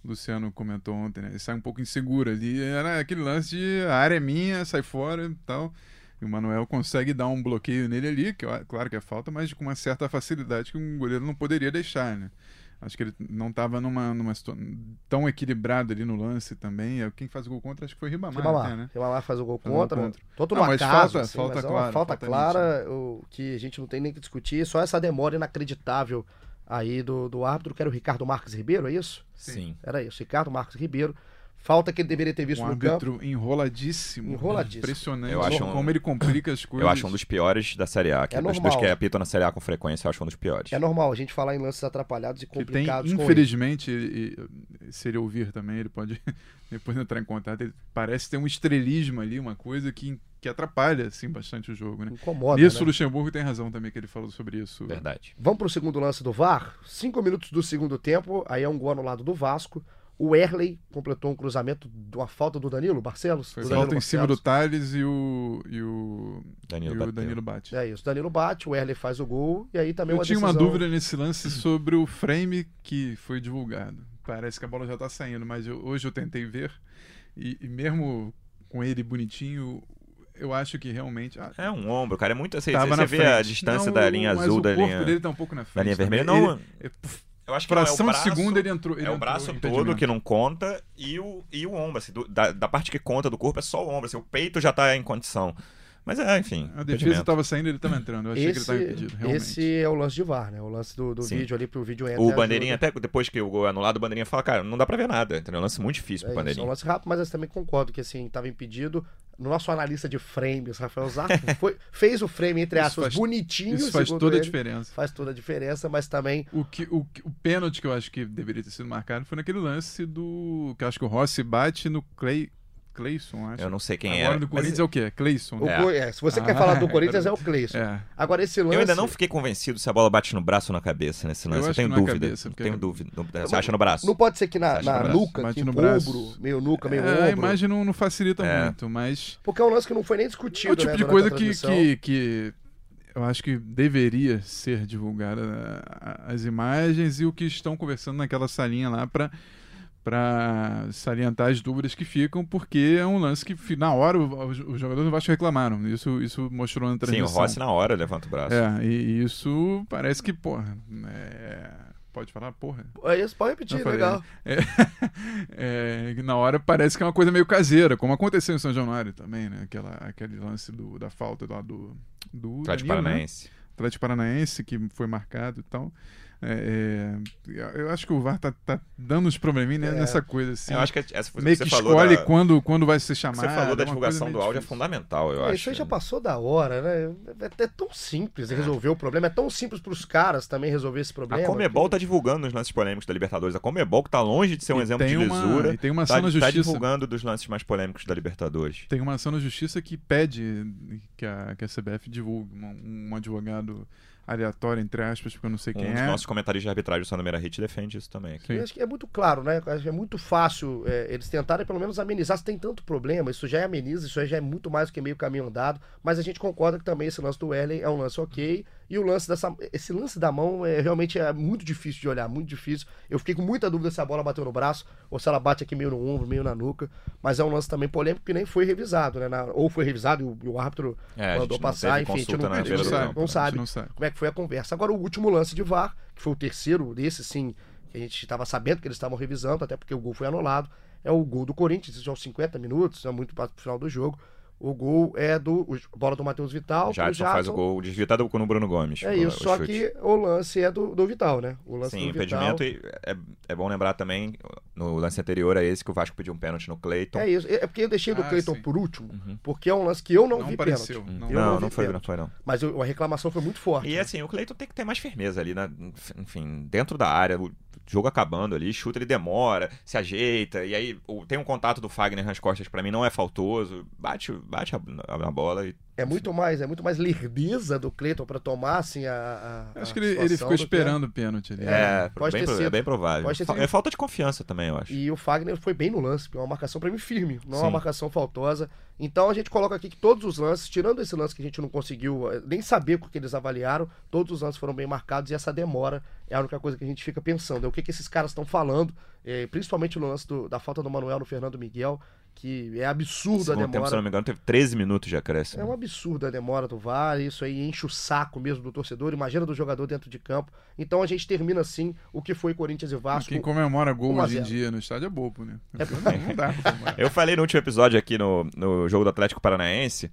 S2: Luciano comentou ontem, né? Ele sai um pouco inseguro ali. Era aquele lance de a área é minha, sai fora e tal. E o Manuel consegue dar um bloqueio nele ali, que claro que é falta, mas com uma certa facilidade que um goleiro não poderia deixar, né? Acho que ele não estava numa, numa situação tão equilibrado ali no lance também. É, Quem faz o gol contra acho que foi o Ribamar,
S1: Ribamar,
S2: até, né?
S1: Ribamar faz o gol
S2: Faz o gol
S1: contra.
S2: contra.
S1: Todo
S2: Não, mas
S1: acaso,
S2: falta-
S1: assim,
S2: falta
S1: mas é uma
S2: clara,
S1: falta
S2: falta
S1: clara o, que a gente não tem nem que discutir. Só essa demora inacreditável aí do, do árbitro, que era o Ricardo Marques Ribeiro, é isso?
S3: Sim.
S1: Era isso, Ricardo Marques Ribeiro. Falta que ele deveria ter visto
S2: Um
S1: no campo.
S2: árbitro enroladíssimo.
S1: Enroladíssimo.
S2: Impressionante
S3: Eu acho um-
S2: como ele complica as coisas.
S3: Eu acho um dos piores da Série A. Que
S1: É
S3: dos
S1: normal.
S3: que apitam na Série A com frequência, eu acho um dos piores.
S1: É normal a gente falar em lances atrapalhados e
S2: que tem,
S1: complicados com ele.
S2: infelizmente, ele- ele- se ele ouvir também, ele pode depois entrar em contato. Ele parece ter um estrelismo ali, uma coisa que, que atrapalha assim, bastante o jogo. Né?
S1: Incomoda,
S2: Nisso,
S1: né?
S2: o Luxemburgo tem razão também, que ele falou sobre isso.
S3: Verdade.
S1: Vamos pro segundo lance do VAR. Cinco minutos do segundo tempo, aí é um gol anulado do Vasco. O Erley completou um cruzamento de uma falta do Danilo Barcelos.
S2: Foi
S1: do Danilo
S2: falta em cima do. Thales e o, e o,
S3: Danilo
S2: e o. Danilo bate.
S1: É isso, Danilo bate, o Erley faz o gol e aí também
S2: Eu
S1: uma
S2: tinha uma
S1: decisão-
S2: dúvida nesse lance sobre o frame que foi divulgado. Parece que a bola já tá saindo, mas eu- hoje eu tentei ver e, e mesmo com ele bonitinho, eu acho que realmente. ah,
S3: É um ombro, cara. É muito. Você,
S2: tava
S3: você vê
S2: frente.
S3: a distância
S2: Não,
S3: da linha
S2: mas
S3: azul
S2: o
S3: da
S2: corpo
S3: linha,
S2: dele tá um pouco na frente.
S3: da linha vermelha. Não,
S2: Ele-
S3: eu acho que não, é o
S2: fração
S3: braço,
S2: de segundo ele entrou. Ele
S3: é o braço todo que não conta e o, e o ombro. Assim, do- da, da parte que conta do corpo é só o ombro. Assim, o peito já tá em condição. Mas é, enfim.
S2: A defesa
S3: impedimento.
S2: tava saindo, ele tava entrando. Eu achei que ele
S1: Esse,
S2: tava impedido, realmente.
S1: esse é o lance de VAR, né? O lance do, do vídeo ali pro vídeo entra.
S3: O Bandeirinha,
S1: ajuda.
S3: até depois que o gol é anulado, o Bandeirinha fala, cara, não dá pra ver nada. Entendeu? É um lance muito difícil
S1: É
S3: pro
S1: isso, é um
S3: Bandeirinha.
S1: lance rápido, mas eu também concordo que assim, tava impedido. No nosso analista de frames, Rafael Zarco, foi, fez o frame, entre aspas,
S2: faz-
S1: bonitinho.
S2: Isso faz toda a
S1: ele.
S2: diferença.
S1: Faz toda a diferença, mas também
S2: O, que, o, o pênalti que eu acho que deveria ter sido marcado foi naquele lance do. que eu acho que o Rossi bate no Clay. Clayson, acho.
S3: Eu não sei quem
S2: Agora
S3: era.
S2: do Corinthians é o quê? Clayson.
S1: O
S2: né?
S3: É.
S1: É, se você quer
S2: Ah,
S1: falar do
S2: é
S1: Corinthians, é o. Cleison.
S2: É.
S1: Agora, esse lance.
S3: Eu ainda não fiquei convencido se a bola bate no braço ou na cabeça nesse lance. Eu,
S2: acho
S3: tenho
S2: que na
S3: dúvida.
S2: cabeça, porque-
S3: tenho dúvida. Você acha no braço?
S1: Não pode ser que na, na nuca,
S2: Bate
S1: aqui,
S2: no
S1: ombro, meio nuca, meio
S2: É, a
S1: ombro.
S2: imagem não, não facilita
S3: É.
S2: muito, mas
S1: Porque é um lance que não foi nem discutido.
S2: é o tipo
S1: né,
S2: de
S1: a
S2: coisa que, que, que eu acho que deveria ser divulgada a- as imagens e o que estão conversando naquela salinha lá para para salientar as dúvidas que ficam, porque é um lance que na hora os, os jogadores do Vasco reclamaram. Isso, isso mostrou na
S3: Sim, o
S2: transmissão.
S3: Rossi na hora levanta o braço.
S2: É, e isso parece que, porra, é, pode falar, porra.
S1: É isso, pode repetir,
S2: Não falei,
S1: legal.
S2: É, é, na hora parece que é uma coisa meio caseira, como aconteceu em São Januário também, né? Aquela, aquele lance do, da falta lá do, do
S3: Atlético
S2: né?
S3: Paranaense.
S2: Atlético Paranaense, que foi marcado e tal. É, é, eu acho que o VAR tá, tá dando uns probleminhas né,
S1: É.
S2: nessa coisa, assim.
S3: Eu acho que essa coisa
S2: meio
S3: que
S2: que
S3: você falou
S2: escolhe
S3: da,
S2: quando, quando vai ser chamado.
S3: você falou da
S2: é uma
S3: divulgação do áudio é
S2: difícil.
S3: fundamental, eu
S1: É,
S3: acho.
S1: Isso aí já passou da hora, né? É, é tão simples resolver o problema. É tão simples pros caras também resolver esse problema.
S3: A Comebol
S1: que-
S3: tá divulgando os lances polêmicos da Libertadores. A Comebol, que tá longe de ser um
S2: E
S3: exemplo
S2: tem
S3: de
S2: uma-
S3: lisura,
S2: e tem uma
S3: tá,
S2: ação na
S3: tá
S2: justiça.
S3: divulgando dos lances mais polêmicos da Libertadores.
S2: Tem uma ação na justiça que pede que a, que a CBF divulgue. Um, um advogado aleatória, entre aspas, porque eu não sei quem
S3: um dos
S2: é.
S3: nossos comentaristas de arbitragem, o Sandro Meirahit, defende isso também.
S1: Eu acho que é muito claro, né? Acho que é muito fácil é, eles tentarem pelo menos amenizar se tem tanto problema. Isso já é ameniza, isso já é muito mais do que meio caminho andado. Mas a gente concorda que também esse lance do Ellen é um lance ok. E o lance dessa. Esse lance da mão é realmente é muito difícil de olhar, muito difícil. Eu fiquei com muita dúvida se a bola bateu no braço ou se ela bate aqui meio no ombro, meio na nuca. Mas é um lance também polêmico que nem foi revisado, né? Na- ou foi revisado e o, e o árbitro
S3: É,
S1: mandou passar, enfim, a gente
S3: consulta
S1: não, a gente não sabe, não sabe
S2: gente não sabe.
S1: como é que foi a conversa. Agora, o último lance de VAR, que foi o terceiro desse, sim, que a gente estava sabendo que eles estavam revisando, até porque o gol foi anulado, é o gol do Corinthians, isso já aos 50 minutos, é muito para o final do jogo. O gol é do. o- bola do Matheus Vital. pro
S3: Jadson faz o gol desviado com o Bruno Gomes.
S1: É isso,
S3: o
S1: só
S3: chute.
S1: que o lance é do, do Vital, né? O lance
S3: Sim,
S1: do Vital.
S3: impedimento. E é, é bom lembrar também, no lance anterior a esse, que o Vasco pediu um pênalti no Cleiton.
S1: É isso. É porque eu deixei do
S2: Ah,
S1: Cleiton
S2: sim.
S1: por últmo,
S3: Uhum.
S1: porque é um lance que eu não,
S2: Não
S1: vi
S2: apareceu,
S1: pênalti.
S2: não.
S1: Eu
S3: não,
S1: vi
S3: não foi, não
S1: pênalti.
S3: foi, não.
S1: Mas eu- a reclamação foi muito forte.
S3: E
S1: né?
S3: assim, o Cleiton tem que ter mais firmeza ali, né? Enfim, dentro da área, o jogo acabando ali, chuta, ele demora, se ajeita, e aí tem um contato do Fagner nas costas, pra mim não é faltoso, bate, bate a, a- na bola e
S1: É muito mais, é muito mais lerdeza do Cleiton pra tomar assim a. a-
S2: Acho
S1: a
S2: que ele, ele ficou esperando o pênalti ali.
S3: é,
S1: pode
S3: bem,
S1: ter
S3: pro-
S1: sido.
S3: é bem provável.
S1: Pode ter sido.
S3: É falta de confiança também, eu acho.
S1: E o Fagner foi bem no lance, é uma marcação pra mim firme, não é uma
S3: Sim.
S1: marcação faltosa. Então a gente coloca aqui que todos os lances, tirando esse lance que a gente não conseguiu eh, nem saber o que eles avaliaram, todos os lances foram bem marcados e essa demora é a única coisa que a gente fica pensando. É o que, que esses caras estão falando, eh, principalmente no lance do- da falta do Manuel no Fernando Miguel, que é absurdo a
S3: Segundo tempo, se
S1: demora.
S3: não me engano, teve 13 minutos de acréscimo.
S1: É um absurdo a demora do VAR, isso aí enche o saco mesmo do torcedor, imagina do jogador dentro de campo. Então a gente termina assim o que foi Corinthians e Vasco.
S2: Quem comemora gol
S1: 1 a
S2: hoje em
S1: 0.
S2: dia no estádio é bobo, né?
S1: É-
S2: Não dá.
S3: Eu falei no último episódio aqui no, no jogo do Atlético Paranaense.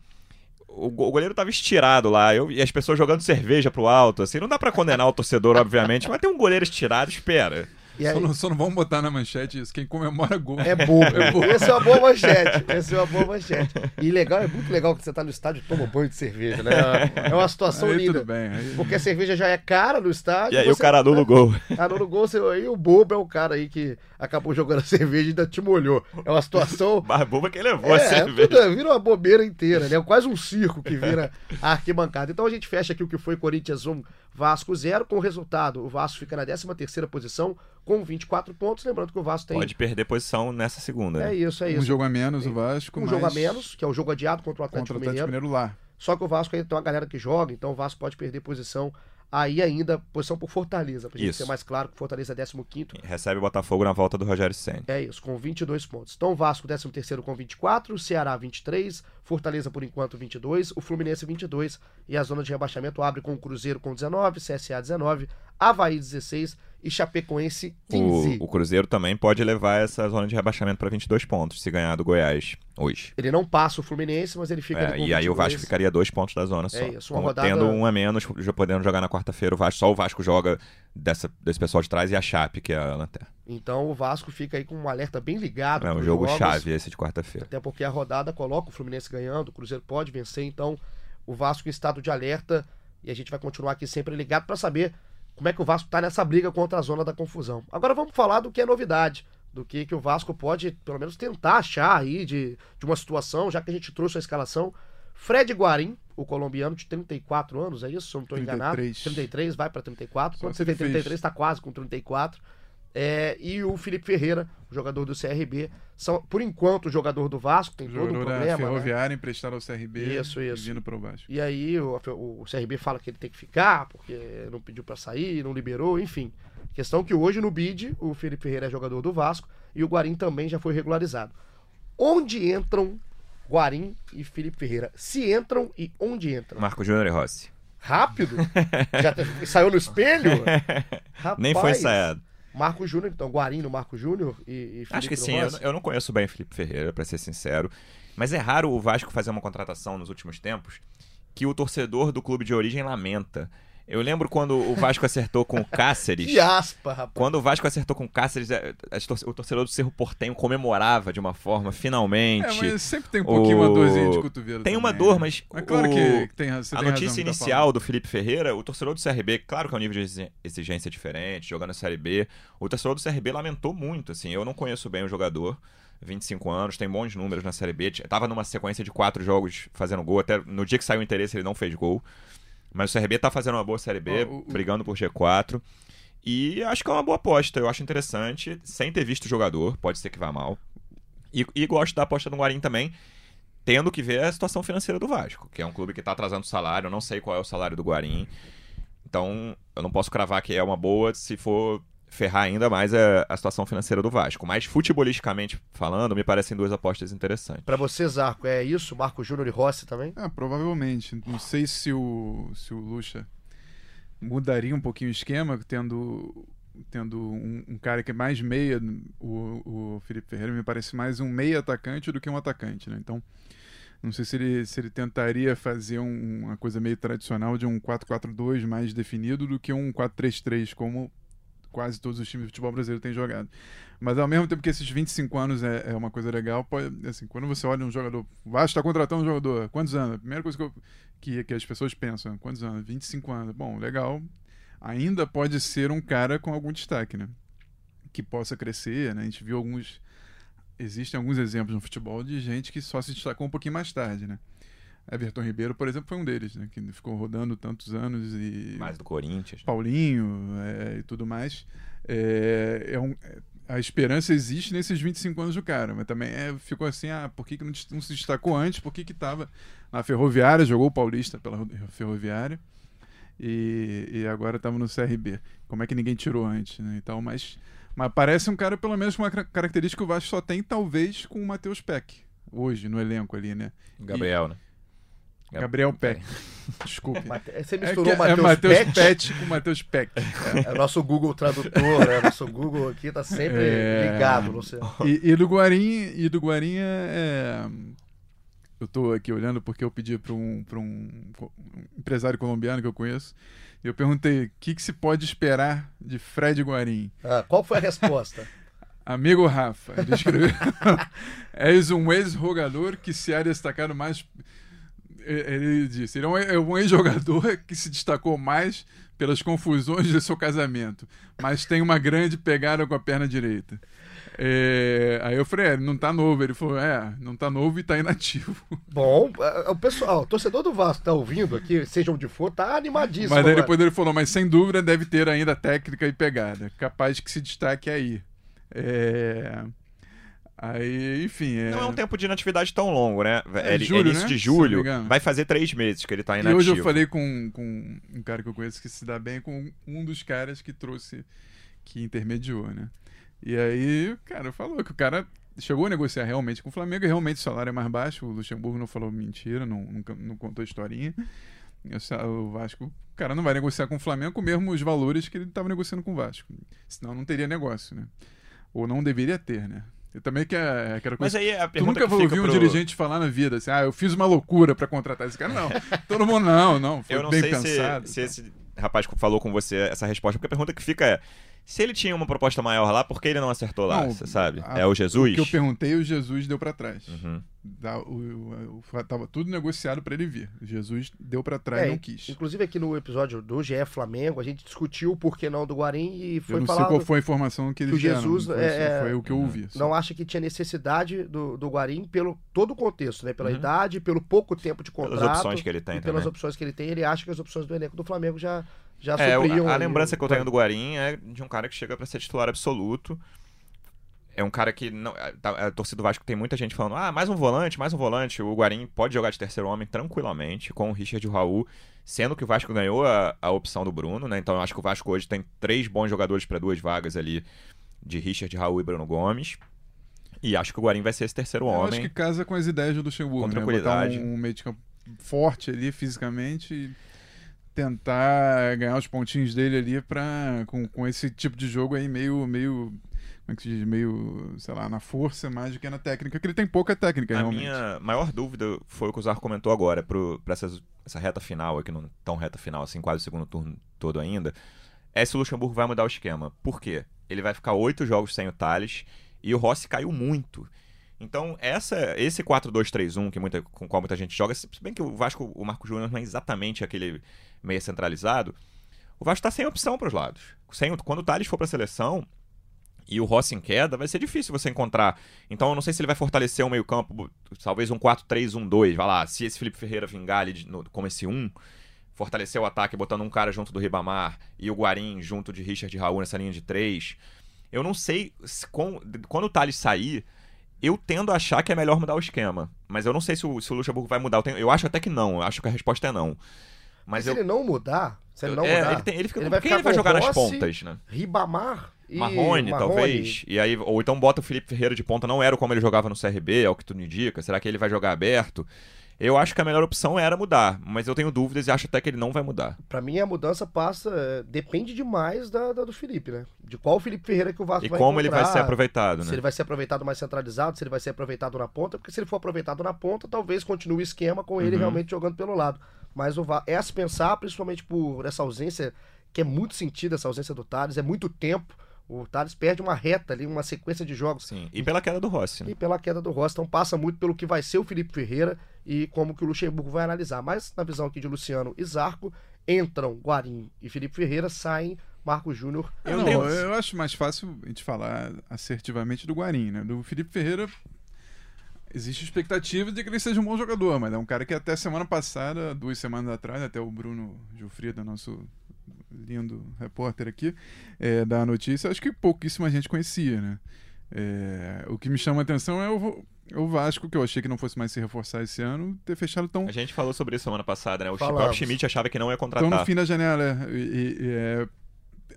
S3: O, go- o goleiro tava estirado lá, eu, e as pessoas jogando cerveja pro alto, assim, não dá pra condenar o torcedor, obviamente, mas tem um goleiro estirado, espera.
S1: E aí-
S2: Só, não, só não vamos botar na manchete isso. Quem comemora gol.
S1: É bobo. Esse é uma boa manchete. Esse é uma boa manchete. E legal, é muito legal que você tá no estádio e toma banho de cerveja, né? É uma situação
S2: Aí
S1: linda.
S2: tudo bem. Aí...
S1: Porque a cerveja já é cara no estádio.
S3: E aí o
S1: você-
S3: cara anula o gol.
S1: Anula o gol, você... aí o bobo é o cara aí que acabou jogando a cerveja e ainda te molhou. É uma situação.
S3: Mais boba que levou a
S1: É,
S3: cerveja.
S1: tudo, vira uma bobeira inteira, né? Quase um circo que vira a arquibancada. Então a gente fecha aqui o que foi Corinthians 1, Vasco 0. Com o resultado, o Vasco fica na 13 terceira posição com 24 pontos. Lembrando que o Vasco tem...
S3: Pode perder posição nessa segunda.
S1: É
S3: né?
S1: isso, é
S2: Um
S1: isso.
S2: jogo a menos o Vasco.
S1: um
S2: mas
S1: jogo a menos, que é o jogo adiado contra o Atlético,
S2: Contra o Atlético
S1: Mineiro.
S2: Mineiro lá.
S1: Só que o Vasco ainda tem uma galera que joga, então o Vasco pode perder posição aí ainda, posição por Fortaleza, pra gente
S3: Isso.
S1: ser mais claro que Fortaleza é 15
S3: Recebe o Botafogo na volta do Rogério Senna.
S1: É isso, com 22 pontos. Então, o Vasco 13º com 24, Ceará 23, Fortaleza por enquanto 22, o Fluminense 22 e a zona de rebaixamento abre com o Cruzeiro com 19, CSA 19, Havaí 16 e Chapecoense 15.
S3: O, o Cruzeiro também pode levar essa zona de rebaixamento para 22 pontos, se ganhar do Goiás hoje.
S1: Ele não passa o Fluminense, mas ele fica
S3: É, e aí o
S1: 22.
S3: Vasco ficaria dois pontos da zona só.
S1: É isso, uma
S3: Como
S1: rodada-
S3: Tendo um a menos, já podendo jogar na quarta-feira, o Vasco, só o Vasco joga dessa, desse pessoal de trás e a Chape, que é a lanterna.
S1: Então o Vasco fica aí com um alerta bem ligado.
S3: É um jogo
S1: jogos.
S3: chave esse de quarta-feira.
S1: Até porque a rodada coloca o Fluminense ganhando, o Cruzeiro pode vencer, então o Vasco em estado de alerta e a gente vai continuar aqui sempre ligado para saber como é que o Vasco tá nessa briga contra a zona da confusão. Agora vamos falar do que é novidade, do que, que o Vasco pode pelo menos tentar achar aí de, de uma situação, já que a gente trouxe a escalação. Fred Guarim, o colombiano de 34 anos, é isso? Se eu não estou enganado.
S2: 33.
S1: 33, vai para 34.
S2: Só
S1: Quando você tem
S2: ele fez.
S1: 33, está quase com 34. É, e o Felipe Ferreira, o jogador do CRB, são, por enquanto, o jogador do Vasco, tem
S2: O
S1: todo um
S2: jogador da
S1: problema. né?
S2: Ferroviária emprestado ao CRB
S1: Isso, isso.
S2: e vindo pro Vasco.
S1: E aí o, o CRB fala que ele tem que ficar, porque não pediu pra sair, não liberou, enfim. Questão que hoje no BID, o Felipe Ferreira é jogador do Vasco e o Guarim também já foi regularizado. Onde entram Guarim e Felipe Ferreira? Se entram e onde entram?
S3: Marco Júnior e Rossi.
S1: Rápido? Já saiu no espelho?
S3: Nem foi
S1: Rapaz,
S3: ensaiado.
S1: Marco Júnior, então, Guarim no Marco Júnior e, e Felipe
S3: Acho que sim, eu, eu não conheço bem o Felipe Ferreira, pra ser sincero. Mas é raro o Vasco fazer uma contratação nos últimos tempos que o torcedor do clube de origem lamenta. Eu lembro quando o Vasco acertou com o Cáceres.
S1: Que aspa, rapaz.
S3: Quando o Vasco acertou com o Cáceres, é, o torcedor do Cerro Portenho comemorava de uma forma, finalmente.
S2: É, mas sempre tem um pouquinho uma
S3: o-
S2: dorzinha de cotovelo.
S3: Tem uma
S2: também,
S3: dor,
S2: né?
S3: mas
S2: É claro
S3: o-
S2: que, tem, você
S3: a notícia
S2: razão,
S3: inicial do Felipe Ferreira, o torcedor do CRB, claro que é um nível de exi- exigência diferente, jogando na Série B. O torcedor do CRB lamentou muito, assim. Eu não conheço bem o jogador, 25 anos, tem bons números na Série B. Tava numa sequência de quatro jogos fazendo gol, até no dia que saiu o interesse ele não fez gol. Mas o CRB tá fazendo uma boa Série B,
S2: o- o-
S3: brigando por G4. E acho que é uma boa aposta. Eu acho interessante, sem ter visto o jogador, pode ser que vá mal. E, e gosto da aposta no Guarim também, tendo que ver a situação financeira do Vasco, que é um clube que tá atrasando salário, eu não sei qual é o salário do Guarim. Então, eu não posso cravar que é uma boa se for ferrar ainda mais a, a situação financeira do Vasco. Mas, futebolisticamente falando, me parecem duas apostas interessantes.
S1: Pra você, Zarco, é isso? Marco Júnior e Rossi também?
S2: Ah, provavelmente. Não sei se o, se o Lucha mudaria um pouquinho o esquema, tendo, tendo um, um cara que é mais meia. O, o Felipe Ferreira me parece mais um meia atacante do que um atacante, né? Então, não sei se ele, se ele tentaria fazer um- uma coisa meio tradicional de um 4-4-2 mais definido do que um 4-3-3, como quase todos os times de futebol brasileiro têm jogado. Mas ao mesmo tempo que esses 25 anos é, é uma coisa legal, pode, assim, quando você olha um jogador, o Vasco está contratando um jogador, quantos anos? A primeira coisa que, eu- que, que as pessoas pensam, quantos anos? 25 anos. Bom, legal. Ainda pode ser um cara com algum destaque, né? Que possa crescer, né? A gente viu alguns existem alguns exemplos no futebol de gente que só se destacou um pouquinho mais tarde, né? Everton Ribeiro, por exemplo, foi um deles, né? Que ficou rodando tantos anos e
S3: Mais do Corinthians.
S2: Paulinho é, e tudo mais. É, é um- a esperança existe nesses 25 anos do cara, mas também é, ficou assim, ah, por que, que não, não se destacou antes? Por que que tava na Ferroviária, jogou o Paulista pela Ro- Ferroviária e, e agora estava no CRB. Como é que ninguém tirou antes, né? Então, mas, mas parece um cara pelo menos com uma ca- característica que o Vasco só tem, talvez, com o Matheus Peck, hoje, no elenco ali, né?
S3: Gabriel, né? Gab-
S2: Gabriel Peck. Desculpe.
S1: Mate- Você
S2: É,
S1: misturou
S2: que- é
S1: Matheus
S2: Matheus
S1: Pet.
S2: Pet com Matheus Peck.
S1: É o nosso Google Tradutor, né? Nosso Google aqui tá sempre
S2: É.
S1: ligado, sei.
S2: E, e do Guarim, e do Guarim é, é- Eu tô aqui olhando porque eu pedi para um, pra um, empresário colombiano que eu conheço. E eu perguntei o que, que se pode esperar de Fred Guarim.
S1: Ah, qual foi a resposta?
S2: Amigo Rafa, ele escreveu: És um ex-jogador que se há destacado mais. Ele disse: ele é um- é ex-jogador que se destacou mais pelas confusões de seu casamento, mas tem uma grande pegada com a perna direita. É, aí eu falei: é, não tá novo. Ele falou: é, não tá novo e tá inativo.
S1: Bom, é, o pessoal, o torcedor do Vasco tá ouvindo aqui, seja onde for, tá animadíssimo.
S2: Mas aí
S1: agora.
S2: depois ele falou: mas sem dúvida deve ter ainda técnica e pegada, capaz que se destaque aí. É, Aí, enfim. É...
S3: Não é um tempo de inatividade tão longo, né?
S2: É
S3: Ele-
S2: julho,
S3: início
S2: né?
S3: de julho, vai fazer três meses que ele tá
S2: E
S3: inativo.
S2: hoje eu falei com, com um cara que eu conheço que se dá bem com um dos caras que trouxe, que intermediou, né? E aí, o cara falou que o cara chegou a negociar realmente com o Flamengo e realmente o salário é mais baixo. O Luxemburgo não falou mentira, não, nunca- não contou historinha. E o Vasco, o cara não vai negociar com o Flamengo com mesmo os valores que ele estava negociando com o Vasco. Senão não teria negócio, né? Ou não deveria ter, né? Eu também que é aquela
S3: Mas
S2: coisa.
S3: aí a
S2: Tu
S3: pergunta
S2: nunca
S3: que fica
S2: ouviu um
S3: pro...
S2: dirigente falar na vida assim, ah, eu fiz uma loucura pra contratar esse cara. Não, todo mundo não, não, foi
S3: Eu não
S2: bem
S3: sei se,
S2: pensado.
S3: se esse rapaz falou com você essa resposta, porque a pergunta que fica é: se ele tinha uma proposta maior lá, por que ele não acertou lá?
S2: Não,
S3: Você sabe?
S2: a-
S3: é o Jesus?
S2: O que eu perguntei, o Jesus deu pra trás.
S3: Uhum.
S2: Dá- o, o- tava tudo negociado pra ele vir. O Jesus deu pra trás,
S1: É,
S2: não quis.
S1: Inclusive aqui no episódio do GE Flamengo, a gente discutiu o porquê não do Guarim e
S2: Eu
S1: foi
S2: não sei
S1: falado
S2: qual foi a informação que
S1: que
S2: eles
S1: o Jesus
S2: deram. Foi,
S1: é,
S2: foi o que eu ouvi. só.
S1: não acha que tinha necessidade do, do Guarim pelo todo o contexto, né? Pela
S3: Uhum.
S1: idade, pelo pouco tempo de contrato.
S3: Pelas opções que ele tem
S1: e pelas
S3: também.
S1: opções que ele tem, ele acha que as opções do elenco do Flamengo já, já
S3: É,
S1: supriam.
S3: a, a lembrança que eu tenho do Guarim é de um cara que chega pra ser titular absoluto. É um cara que não, a, tá- a torcida do Vasco tem muita gente falando: ah, mais um volante, mais um volante. O Guarim pode jogar de terceiro homem tranquilamente com o Richard e o Raul, sendo que o Vasco ganhou a, a opção do Bruno, né? Então eu acho que o Vasco hoje tem três bons jogadores para duas vagas ali de Richard, Raul e Bruno Gomes. E acho que o Guarim vai ser esse terceiro
S2: Eu
S3: homem.
S2: acho que casa com as ideias do Luxemburgo.
S3: Com
S2: né?
S3: Tranquilidade.
S2: um, um meio de campo forte ali fisicamente e tentar ganhar os pontinhos dele ali pra, com, com esse tipo de jogo aí meio, meio, como é que se diz? Meio, sei lá, na força mais do que na técnica, que ele tem pouca técnica
S3: A
S2: realmente.
S3: minha maior dúvida foi o que o Zarco comentou agora, essas- essa reta final aqui, não tão reta final assim, quase o segundo turno todo ainda, é se o Luxemburgo vai mudar o esquema. Por quê? Ele vai ficar oito jogos sem o Thales e o Rossi caiu muito. Então, essa, esse 4-2-3-1 que muita, com qual muita gente joga, se bem que o Vasco, o Marco Júnior não é exatamente aquele meia centralizado, o Vasco tá sem opção para os lados. Sem, quando o Thales for para a seleção, e o Rossi em queda, vai ser difícil você encontrar. Então eu não sei se ele vai fortalecer o meio-campo, talvez um 4-3-1-2, vai lá, se esse Felipe Ferreira vingar ali no- como esse 1, fortalecer o ataque botando um cara junto do Ribamar e o Guarim junto de Richard e Raul nessa linha de três. Eu não sei se com- quando o Thales sair, eu tendo a achar que é melhor mudar o esquema. Mas eu não sei se o, se o Luxemburgo vai mudar. Eu, tenho- eu acho até que não. Eu acho que a resposta é não. Mas
S1: se
S3: eu.
S1: ele não mudar, se ele não
S3: é,
S1: mudar,
S3: ele, tem- ele fica
S1: ele vai
S3: quem ele vai jogar nas
S1: Rossi,
S3: pontas, né?
S1: Ribamar e
S3: Marrone, talvez. E aí, ou então bota o Felipe Ferreira de ponta, não era como ele jogava no CRB, é o que tu me indica. Será que ele vai jogar aberto? Eu acho que a melhor opção era mudar, mas eu tenho dúvidas e acho até que ele não vai mudar.
S1: Pra mim, a mudança passa. é, depende demais da, da do Felipe, né? De qual Felipe Ferreira que o Vasco
S3: E
S1: vai
S3: como ele vai ser aproveitado,
S1: Se
S3: né?
S1: ele vai ser aproveitado mais centralizado, se ele vai ser aproveitado na ponta, porque se ele for aproveitado na ponta, talvez continue o esquema com ele
S3: Uhum.
S1: realmente jogando pelo lado. Mas o Va- é a se pensar, principalmente por essa ausência, que é muito sentida, essa ausência do Thales, é muito tempo. O Thales perde uma reta ali, uma sequência de jogos.
S3: Sim. E pela queda do Rossi, né?
S1: E pela queda do Rossi, então passa muito pelo que vai ser o Felipe Ferreira e como que o Luxemburgo vai analisar. Mas na visão aqui de Luciano e Zarco, entram Guarim e Felipe Ferreira, saem Marco Júnior.
S2: Eu,
S3: Eu
S2: não,
S3: tenho-
S2: eu acho mais fácil a gente falar assertivamente do Guarim, né? Do Felipe Ferreira. Existe expectativa de que ele seja um bom jogador, mas é um cara que até semana passada, duas semanas atrás, até o Bruno Gilfrida, nosso lindo repórter aqui, é, da notícia, acho que pouquíssima gente conhecia, né? É, o que me chama a atenção é o, é o Vasco, que eu achei que não fosse mais se reforçar esse ano, ter fechado tão,
S3: A gente falou sobre isso semana passada, né? O
S1: Falamos.
S3: próprio Schmidt achava que não ia contratar.
S2: no fim da janela. e é,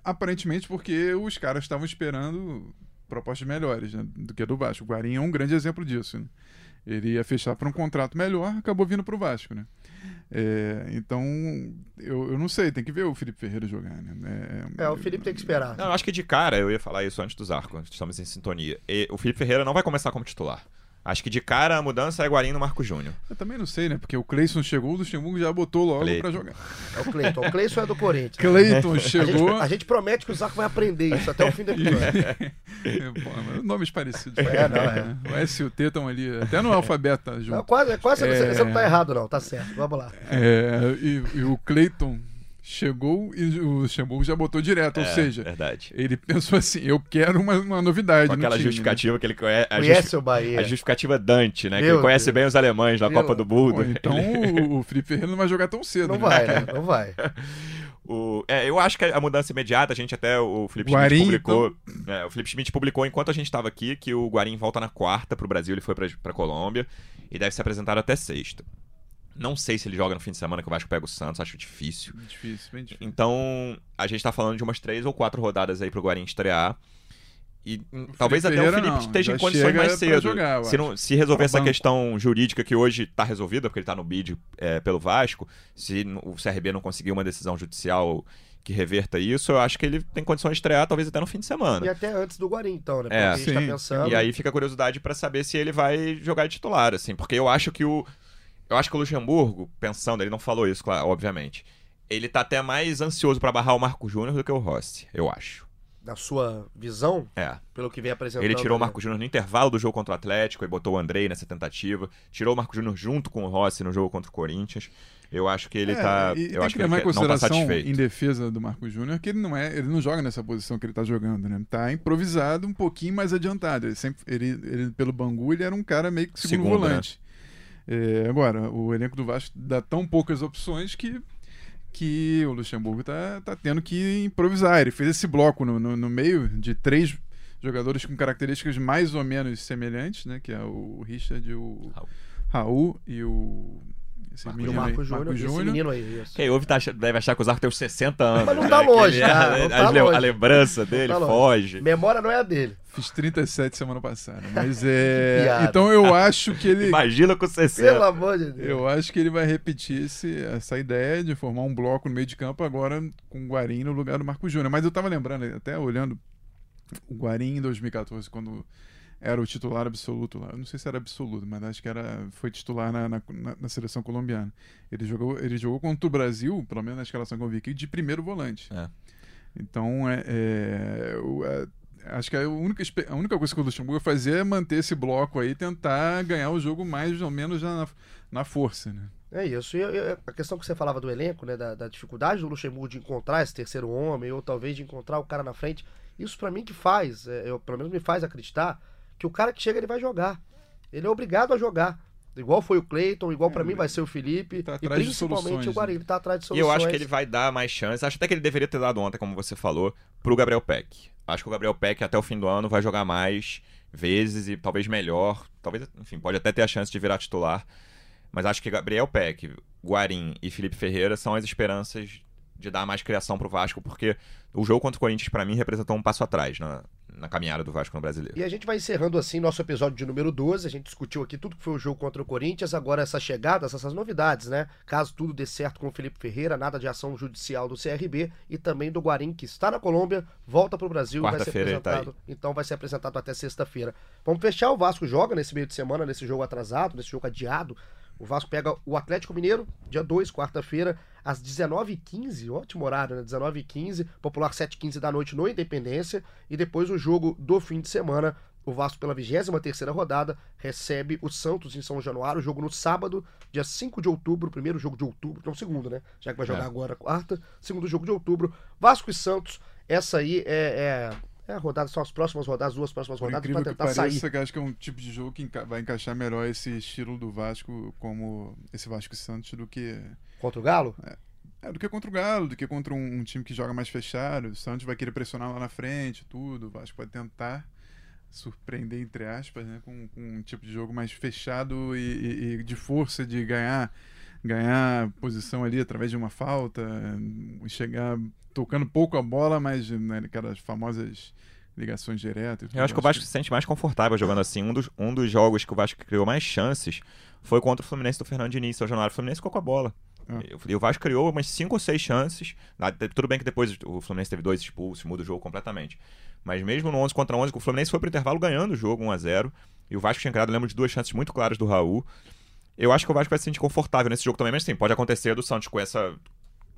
S2: aparentemente porque os caras estavam esperando propostas melhores né, do que a do Vasco. O Guarim é um grande exemplo disso. né? Ele ia fechar para um contrato melhor, acabou vindo para o Vasco. Né? É, então, eu, eu não sei, tem que ver o Felipe Ferreira jogar. Né?
S1: É, o Felipe tem que esperar.
S3: Não, eu acho que de cara, eu ia falar isso antes dos arcos, estamos em sintonia. E o Felipe Ferreira não vai começar como titular. Acho que de cara a mudança é Guarim no Marco Júnior.
S2: Eu também não sei, né? Porque o Cleison chegou, o Luxemburgo já botou logo
S3: Cleiton.
S2: para jogar.
S1: É o Cleiton. O Cleiton é do Corinthians.
S2: Cleiton
S1: A gente,
S2: chegou.
S1: a gente promete que o Zarco vai aprender isso até o fim do episódio.
S2: Mas nomes parecidos.
S1: É, não, é.
S2: né? O S e o T estão ali, até no alfabeto tá junto.
S1: Não, quase, é quase
S2: É.
S1: você não tá errado, não. Tá certo. Vamos lá.
S2: É, e, e o Cleiton chegou e o Luxemburgo já botou direto, ou
S3: É,
S2: seja,
S3: Verdade.
S2: ele pensou assim: eu quero uma, uma novidade.
S3: Com
S2: no
S3: aquela
S2: time, né?
S3: justificativa que ele conhece. A,
S1: Conhece
S3: justi-
S1: o Bahia.
S3: a justificativa Dante, né? que
S1: Meu
S3: ele conhece
S1: Deus.
S3: bem os alemães na
S1: Meu-
S3: Copa do Mundo.
S2: então o, o Felipe Ferreira não vai jogar tão cedo.
S1: Não
S2: né?
S1: vai, né? Não vai.
S3: O- é, eu acho que a mudança imediata, a gente até, o Felipe
S2: Guarim,
S3: Schmidt publicou. é, o Felipe Schmidt publicou enquanto a gente estava aqui que o Guarim volta na quarta pro Brasil, ele foi pra, pra Colômbia e deve ser apresentado até sexta. Não sei se ele joga no fim de semana que o Vasco pega o Santos, acho difícil.
S2: Difícil, bem difícil.
S3: Então, a gente tá falando de umas três ou quatro rodadas aí pro Guarim estrear. E hum, talvez até
S2: Ferreira
S3: o Felipe
S2: não,
S3: esteja
S2: já
S3: em condições mais cedo.
S2: jogar,
S3: se, não- se resolver
S2: Pra
S3: essa
S2: banco.
S3: questão jurídica que hoje tá resolvida, porque ele tá no bid é, pelo Vasco, se o CRB não conseguir uma decisão judicial que reverta isso, eu acho que ele tem condições de estrear talvez até no fim de semana.
S1: E até antes do Guarim, então, né? Porque
S3: É.
S1: a gente tá pensando.
S3: E aí fica a curiosidade pra saber se ele vai jogar de titular, assim, porque eu acho que o eu acho que o Luxemburgo, pensando, ele não falou isso, claro, obviamente. Ele tá até mais ansioso pra barrar o Marco Júnior do que o Rossi, eu acho.
S1: Na sua visão,
S3: É.
S1: pelo que vem apresentando.
S3: Ele tirou o
S1: né?
S3: Marco Júnior no intervalo do jogo contra o Atlético e botou o Andrei nessa tentativa. Tirou o Marco Júnior junto com o Rossi no jogo contra o Corinthians. Eu acho que ele
S2: É,
S3: tá.
S2: e
S3: eu
S2: tem
S3: acho
S2: que
S3: que ele
S2: levar em
S3: tá
S2: consideração
S3: satisfeito.
S2: em defesa do Marco Júnior que ele não é, ele não joga nessa posição que ele tá jogando, né? Tá improvisado um pouquinho mais adiantado. Ele sempre, ele, ele pelo Bangu, ele era um cara meio que segundo
S3: Segundo, né?
S2: É, agora, o elenco do Vasco dá tão poucas opções que que o Luxemburgo tá, tá tendo que improvisar. Ele fez esse bloco no, no, no meio de três jogadores com características mais ou menos semelhantes, né? Que é o Richard, o
S3: Raul.
S2: Raul e o esse
S1: E o
S2: menino aí,
S1: Marco Júnior, esse
S2: Júnior.
S1: menino aí. Isso.
S3: Quem ouve tá deve achar que o Zarco tem uns 60 anos.
S1: Mas não
S3: né?
S1: tá longe,
S3: Que ele-
S1: tá?
S3: a-
S1: Não
S3: a-
S1: tá longe.
S3: A lembrança dele
S1: tá longe.
S3: foge.
S1: Memória não é a dele.
S2: Fiz 37 semana passada. Mas é. então eu acho que ele.
S3: Imagina com 60.
S1: Pelo amor de Deus.
S2: Eu acho que ele vai repetir esse- essa ideia de formar um bloco no meio de campo agora com o Guarim no lugar do Marco Júnior. Mas eu tava lembrando, até olhando o Guarim em 2014, quando era o titular absoluto lá. Eu não sei se era absoluto, mas acho que era, foi titular na, na, na- na seleção colombiana. Ele jogou, ele jogou contra o Brasil, pelo menos na escalação que eu vi aqui, de primeiro volante.
S3: É.
S2: Então, é, é, o- é, acho que a única, a única coisa que o Luxemburgo fazer é manter esse bloco aí tentar ganhar o jogo mais ou menos na, na força, né?
S1: É isso. E a questão que você falava do elenco, né? Da, da dificuldade do Luxemburgo de encontrar esse terceiro homem, ou talvez de encontrar o cara na frente. Isso pra mim que faz, é, eu, pelo menos me faz acreditar, que o cara que chega ele vai jogar. Ele é obrigado a jogar. Igual foi o Cleiton, igual
S2: É,
S1: pra mim vai ser o Felipe.
S2: tá
S1: e principalmente
S2: soluções,
S1: o Guarani.
S2: né?
S1: Ele tá atrás de
S3: E
S1: soluções.
S3: eu acho que ele vai dar mais chance. Acho até que ele deveria ter dado ontem, como você falou, pro Gabriel Peck. Acho que o Gabriel Peck até o fim do ano vai jogar mais vezes e talvez melhor. Talvez, enfim, pode até ter a chance de virar titular. Mas acho que Gabriel Peck, Guarim e Felipe Ferreira são as esperanças de dar mais criação pro Vasco, porque o jogo contra o Corinthians, pra mim, representou um passo atrás na, na caminhada do Vasco no brasileiro.
S1: E a gente vai encerrando assim nosso episódio de número 12. A gente discutiu aqui tudo que foi o jogo contra o Corinthians, agora essas chegadas, essas novidades, né? Caso tudo dê certo com o Felipe Ferreira, nada de ação judicial do CRB e também do Guarim, que está na Colômbia, volta pro Brasil, vai ser
S3: tá
S1: apresentado. então vai ser apresentado até sexta-feira. Vamos fechar, o Vasco joga nesse meio de semana, nesse jogo atrasado, nesse jogo adiado. O Vasco pega o Atlético Mineiro, dia 2, quarta-feira, às 19h15, ótimo horário, né? 19h15, popular 7h15 da noite no Independência. E depois o jogo do fim de semana, o Vasco pela 23 rodada recebe o Santos em São Januário, jogo no sábado, dia 5 de outubro, primeiro jogo de outubro, não, segundo, né? Já que vai jogar
S3: É.
S1: agora quarta, segundo jogo de outubro. Vasco e Santos, essa aí é, é, é rodada, são as próximas rodadas, duas próximas
S2: Por
S1: rodadas para
S2: que
S1: tentar
S2: pareça,
S1: sair.
S2: que acho que é um tipo de jogo que vai encaixar melhor esse estilo do Vasco, como esse Vasco e Santos, do que
S1: Contra o Galo?
S2: é, do que contra o Galo, do que contra um, um time que joga mais fechado. O Santos vai querer pressionar lá na frente, tudo. O Vasco pode tentar surpreender, entre aspas, né, com, com um tipo de jogo mais fechado e, e- e de força de ganhar ganhar posição ali através de uma falta, chegar tocando pouco a bola, mas né, aquelas famosas ligações diretas.
S3: Eu acho que o Vasco se sente mais confortável jogando assim. Um dos, um dos jogos que o Vasco criou mais chances foi contra o Fluminense do Fernando Diniz. O Fluminense ficou com a bola.
S2: Ah.
S3: E o Vasco criou umas 5 ou 6 chances. Tudo bem que depois o Fluminense teve dois expulsos, muda o jogo completamente. Mas mesmo no 11 contra 11, o Fluminense foi pro intervalo ganhando o jogo 1 a 0 E o Vasco tinha criado, lembro de duas chances muito claras do Raul. Eu acho que o Vasco vai se sentir confortável nesse jogo também, mas sim, pode acontecer do Santos com essa.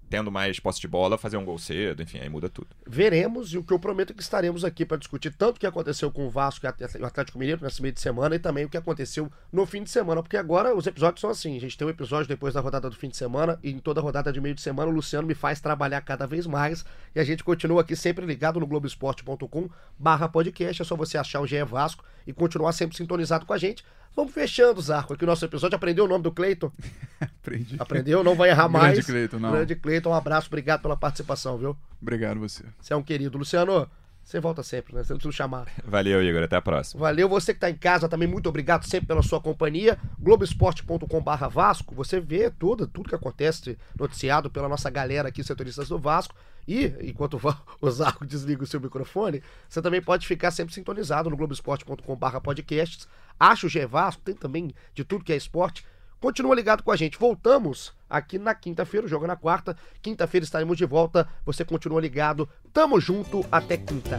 S3: tendo mais posse de bola, fazer um gol cedo, enfim, aí muda tudo.
S1: veremos e o que eu prometo é que estaremos aqui para discutir tanto o que aconteceu com o Vasco e o Atlético Mineiro nesse meio de semana e também o que aconteceu no fim de semana, porque agora os episódios são assim, a gente tem um episódio depois da rodada do fim de semana e em toda rodada de meio de semana o Luciano me faz trabalhar cada vez mais e a gente continua aqui sempre ligado no globesport.com barra podcast, é só você achar o GE Vasco e continuar sempre sintonizado com a gente. Vamos fechando, Zarco, aqui o nosso episódio. Aprendeu o nome do Cleiton?
S2: Aprendi.
S1: Aprendeu, não vai errar
S2: Grande
S1: mais.
S2: Cleiton, não.
S1: Grande Cleiton, um abraço, obrigado pela participação, viu?
S2: Obrigado você.
S1: Você é um querido. Luciano, você volta sempre, né? Você não precisa chamar.
S3: Valeu, Igor, até a próxima.
S1: Valeu, você que tá em casa também, muito obrigado sempre pela sua companhia. Globoesporte.com.br Vasco, você vê tudo, tudo que acontece noticiado pela nossa galera aqui, setoristas do Vasco. E, enquanto o Zarco desliga o seu microfone, você também pode ficar sempre sintonizado no globoesporte.com.br podcasts. Acha o G Vasco, tem também de tudo que é esporte. Continua ligado com a gente. Voltamos aqui na quinta-feira, o jogo é na quarta. Quinta-feira estaremos de volta. Você continua ligado. Tamo junto. Até quinta.